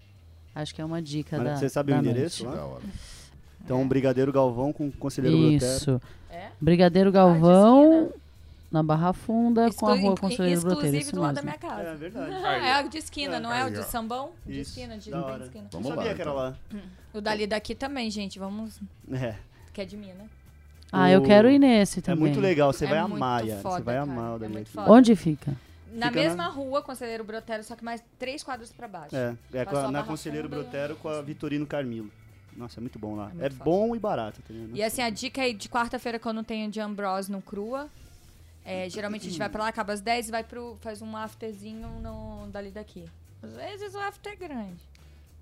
Acho que é uma dica Olha, da você sabe da o endereço lá? Da hora. Então, Brigadeiro Galvão com Conselheiro Brotero. Isso. Brigadeiro Galvão. Na Barra Funda com a Exclu- rua Conselheiro Broteiro. Inclusive do lado da minha casa. É verdade. É o de esquina, não é o de ó. sambão? De Isso, esquina, de de esquina. Vamos Não lá. sabia que era então. lá. O dali daqui também, gente. Vamos. É. Que é de mim, né? Ah, eu quero ir nesse É também. muito legal, você É vai amar. Você vai amar o É dali muito aqui. foda. Onde fica? Na Fica mesma na- rua, Conselheiro Brotero, só que mais três quadros pra baixo. É, é a- a na Conselheiro Funda e Brotero com a Vitorino Carmilo. Nossa, é muito bom lá. É É, bom e barato, tá? E assim, a dica aí de quarta-feira, quando tem o de Ambrose no Crua, é, geralmente a gente vai pra lá, acaba às 10 e vai pro, faz um afterzinho no, dali daqui. Às vezes o after é grande.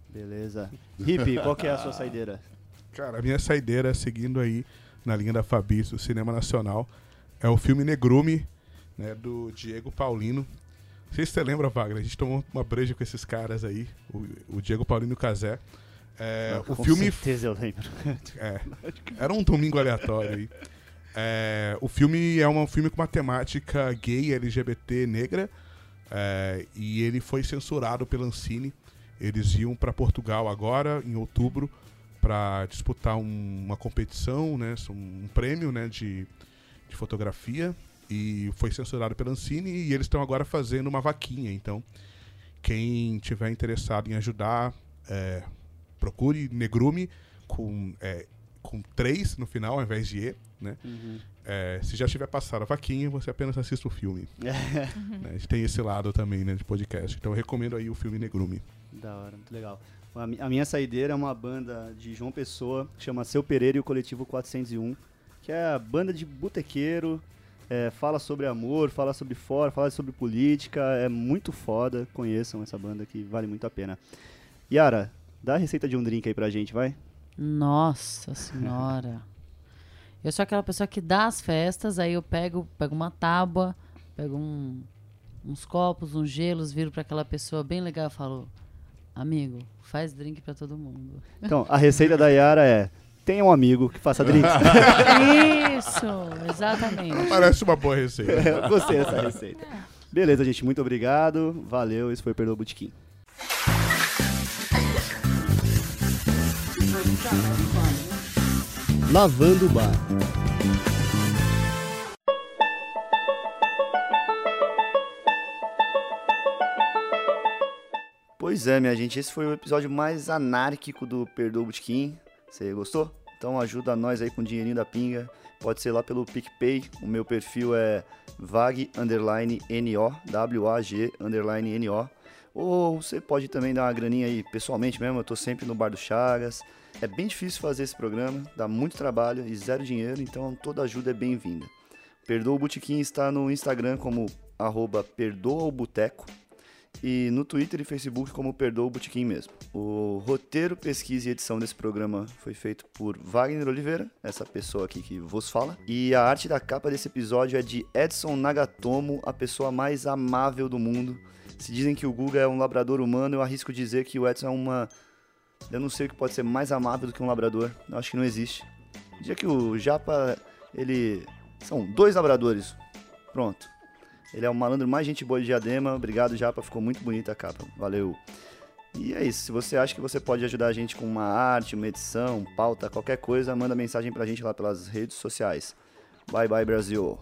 Beleza. Hip, qual que é a sua saideira? Cara, a minha saideira, seguindo aí na linha da Fabi, do cinema nacional, é o filme Negrume, né, do Diego Paulino. Não sei se você lembra, Wagner, a gente tomou uma breja com esses caras aí, o, o Diego Paulino e o Casé. É, o Com filme certeza eu lembro. É, era um domingo aleatório aí. É, o filme é um filme com uma temática gay, LGBT, negra. é, e ele foi censurado pela Ancine. Eles iam para Portugal agora, em outubro, para disputar um- uma competição, né, um prêmio né, de, de fotografia. E foi censurado pela Ancine e eles estão agora fazendo uma vaquinha. Então, quem tiver interessado em ajudar, é, procure Negrume com, é, com três no final, ao invés de E, né? Uhum. É, se já tiver passado a vaquinha, você apenas assista o filme. [LAUGHS] né? A gente tem esse lado também, né, de podcast. Então eu recomendo aí o filme Negrume. Da hora, muito legal. A, mi- a minha saideira é uma banda de João Pessoa, que chama Seu Pereira e o Coletivo 401, que é a banda de botequeiro, é, fala sobre amor, fala sobre fora, fala sobre política, é muito foda, conheçam essa banda que vale muito a pena. Yara, dá a receita de um drink aí pra gente, vai? Nossa senhora. Eu sou aquela pessoa que dá as festas, aí eu pego, pego uma tábua, pego um- uns copos, uns gelos, viro pra aquela pessoa bem legal e falo: Amigo, faz drink pra todo mundo. Então, a receita da Yara é, tenha um amigo que faça drinks. [LAUGHS] Isso, exatamente. Parece uma boa receita. [LAUGHS] Eu gostei dessa receita. Beleza, gente, muito obrigado, valeu, esse foi o Perdoa Botequim. Lavando o bar. Pois é, minha gente, esse foi o episódio mais anárquico do Perdoa o Botequim. Você gostou? Então ajuda nós aí com o dinheirinho da pinga. Pode ser lá pelo PicPay. O meu perfil é vag underline NO, W-A-G underline NO. Ou você pode também dar uma graninha aí pessoalmente mesmo. Eu tô sempre no Bar do Chagas. É bem difícil fazer esse programa, dá muito trabalho e zero dinheiro, então toda ajuda é bem-vinda. Perdoa o Botequim está no Instagram como arroba Perdoa o Boteco e no Twitter e Facebook como Perdoa o Botequim mesmo. O roteiro, pesquisa e edição desse programa foi feito por Wagner Oliveira, essa pessoa aqui que vos fala. E a arte da capa desse episódio é de Edson Nagatomo, a pessoa mais amável do mundo. Se dizem que o Guga é um labrador humano, eu arrisco dizer que o Edson é uma... Eu não sei o que pode ser mais amável do que um labrador. Eu acho que não existe. Dia que o Japa, ele... São dois labradores. Pronto. Ele é o malandro mais gente boa de Diadema. Obrigado, Japa. Ficou muito bonita a capa. Valeu. E é isso. Se você acha que você pode ajudar a gente com uma arte, uma edição, pauta, qualquer coisa, manda mensagem pra gente lá pelas redes sociais. Bye bye, Brasil.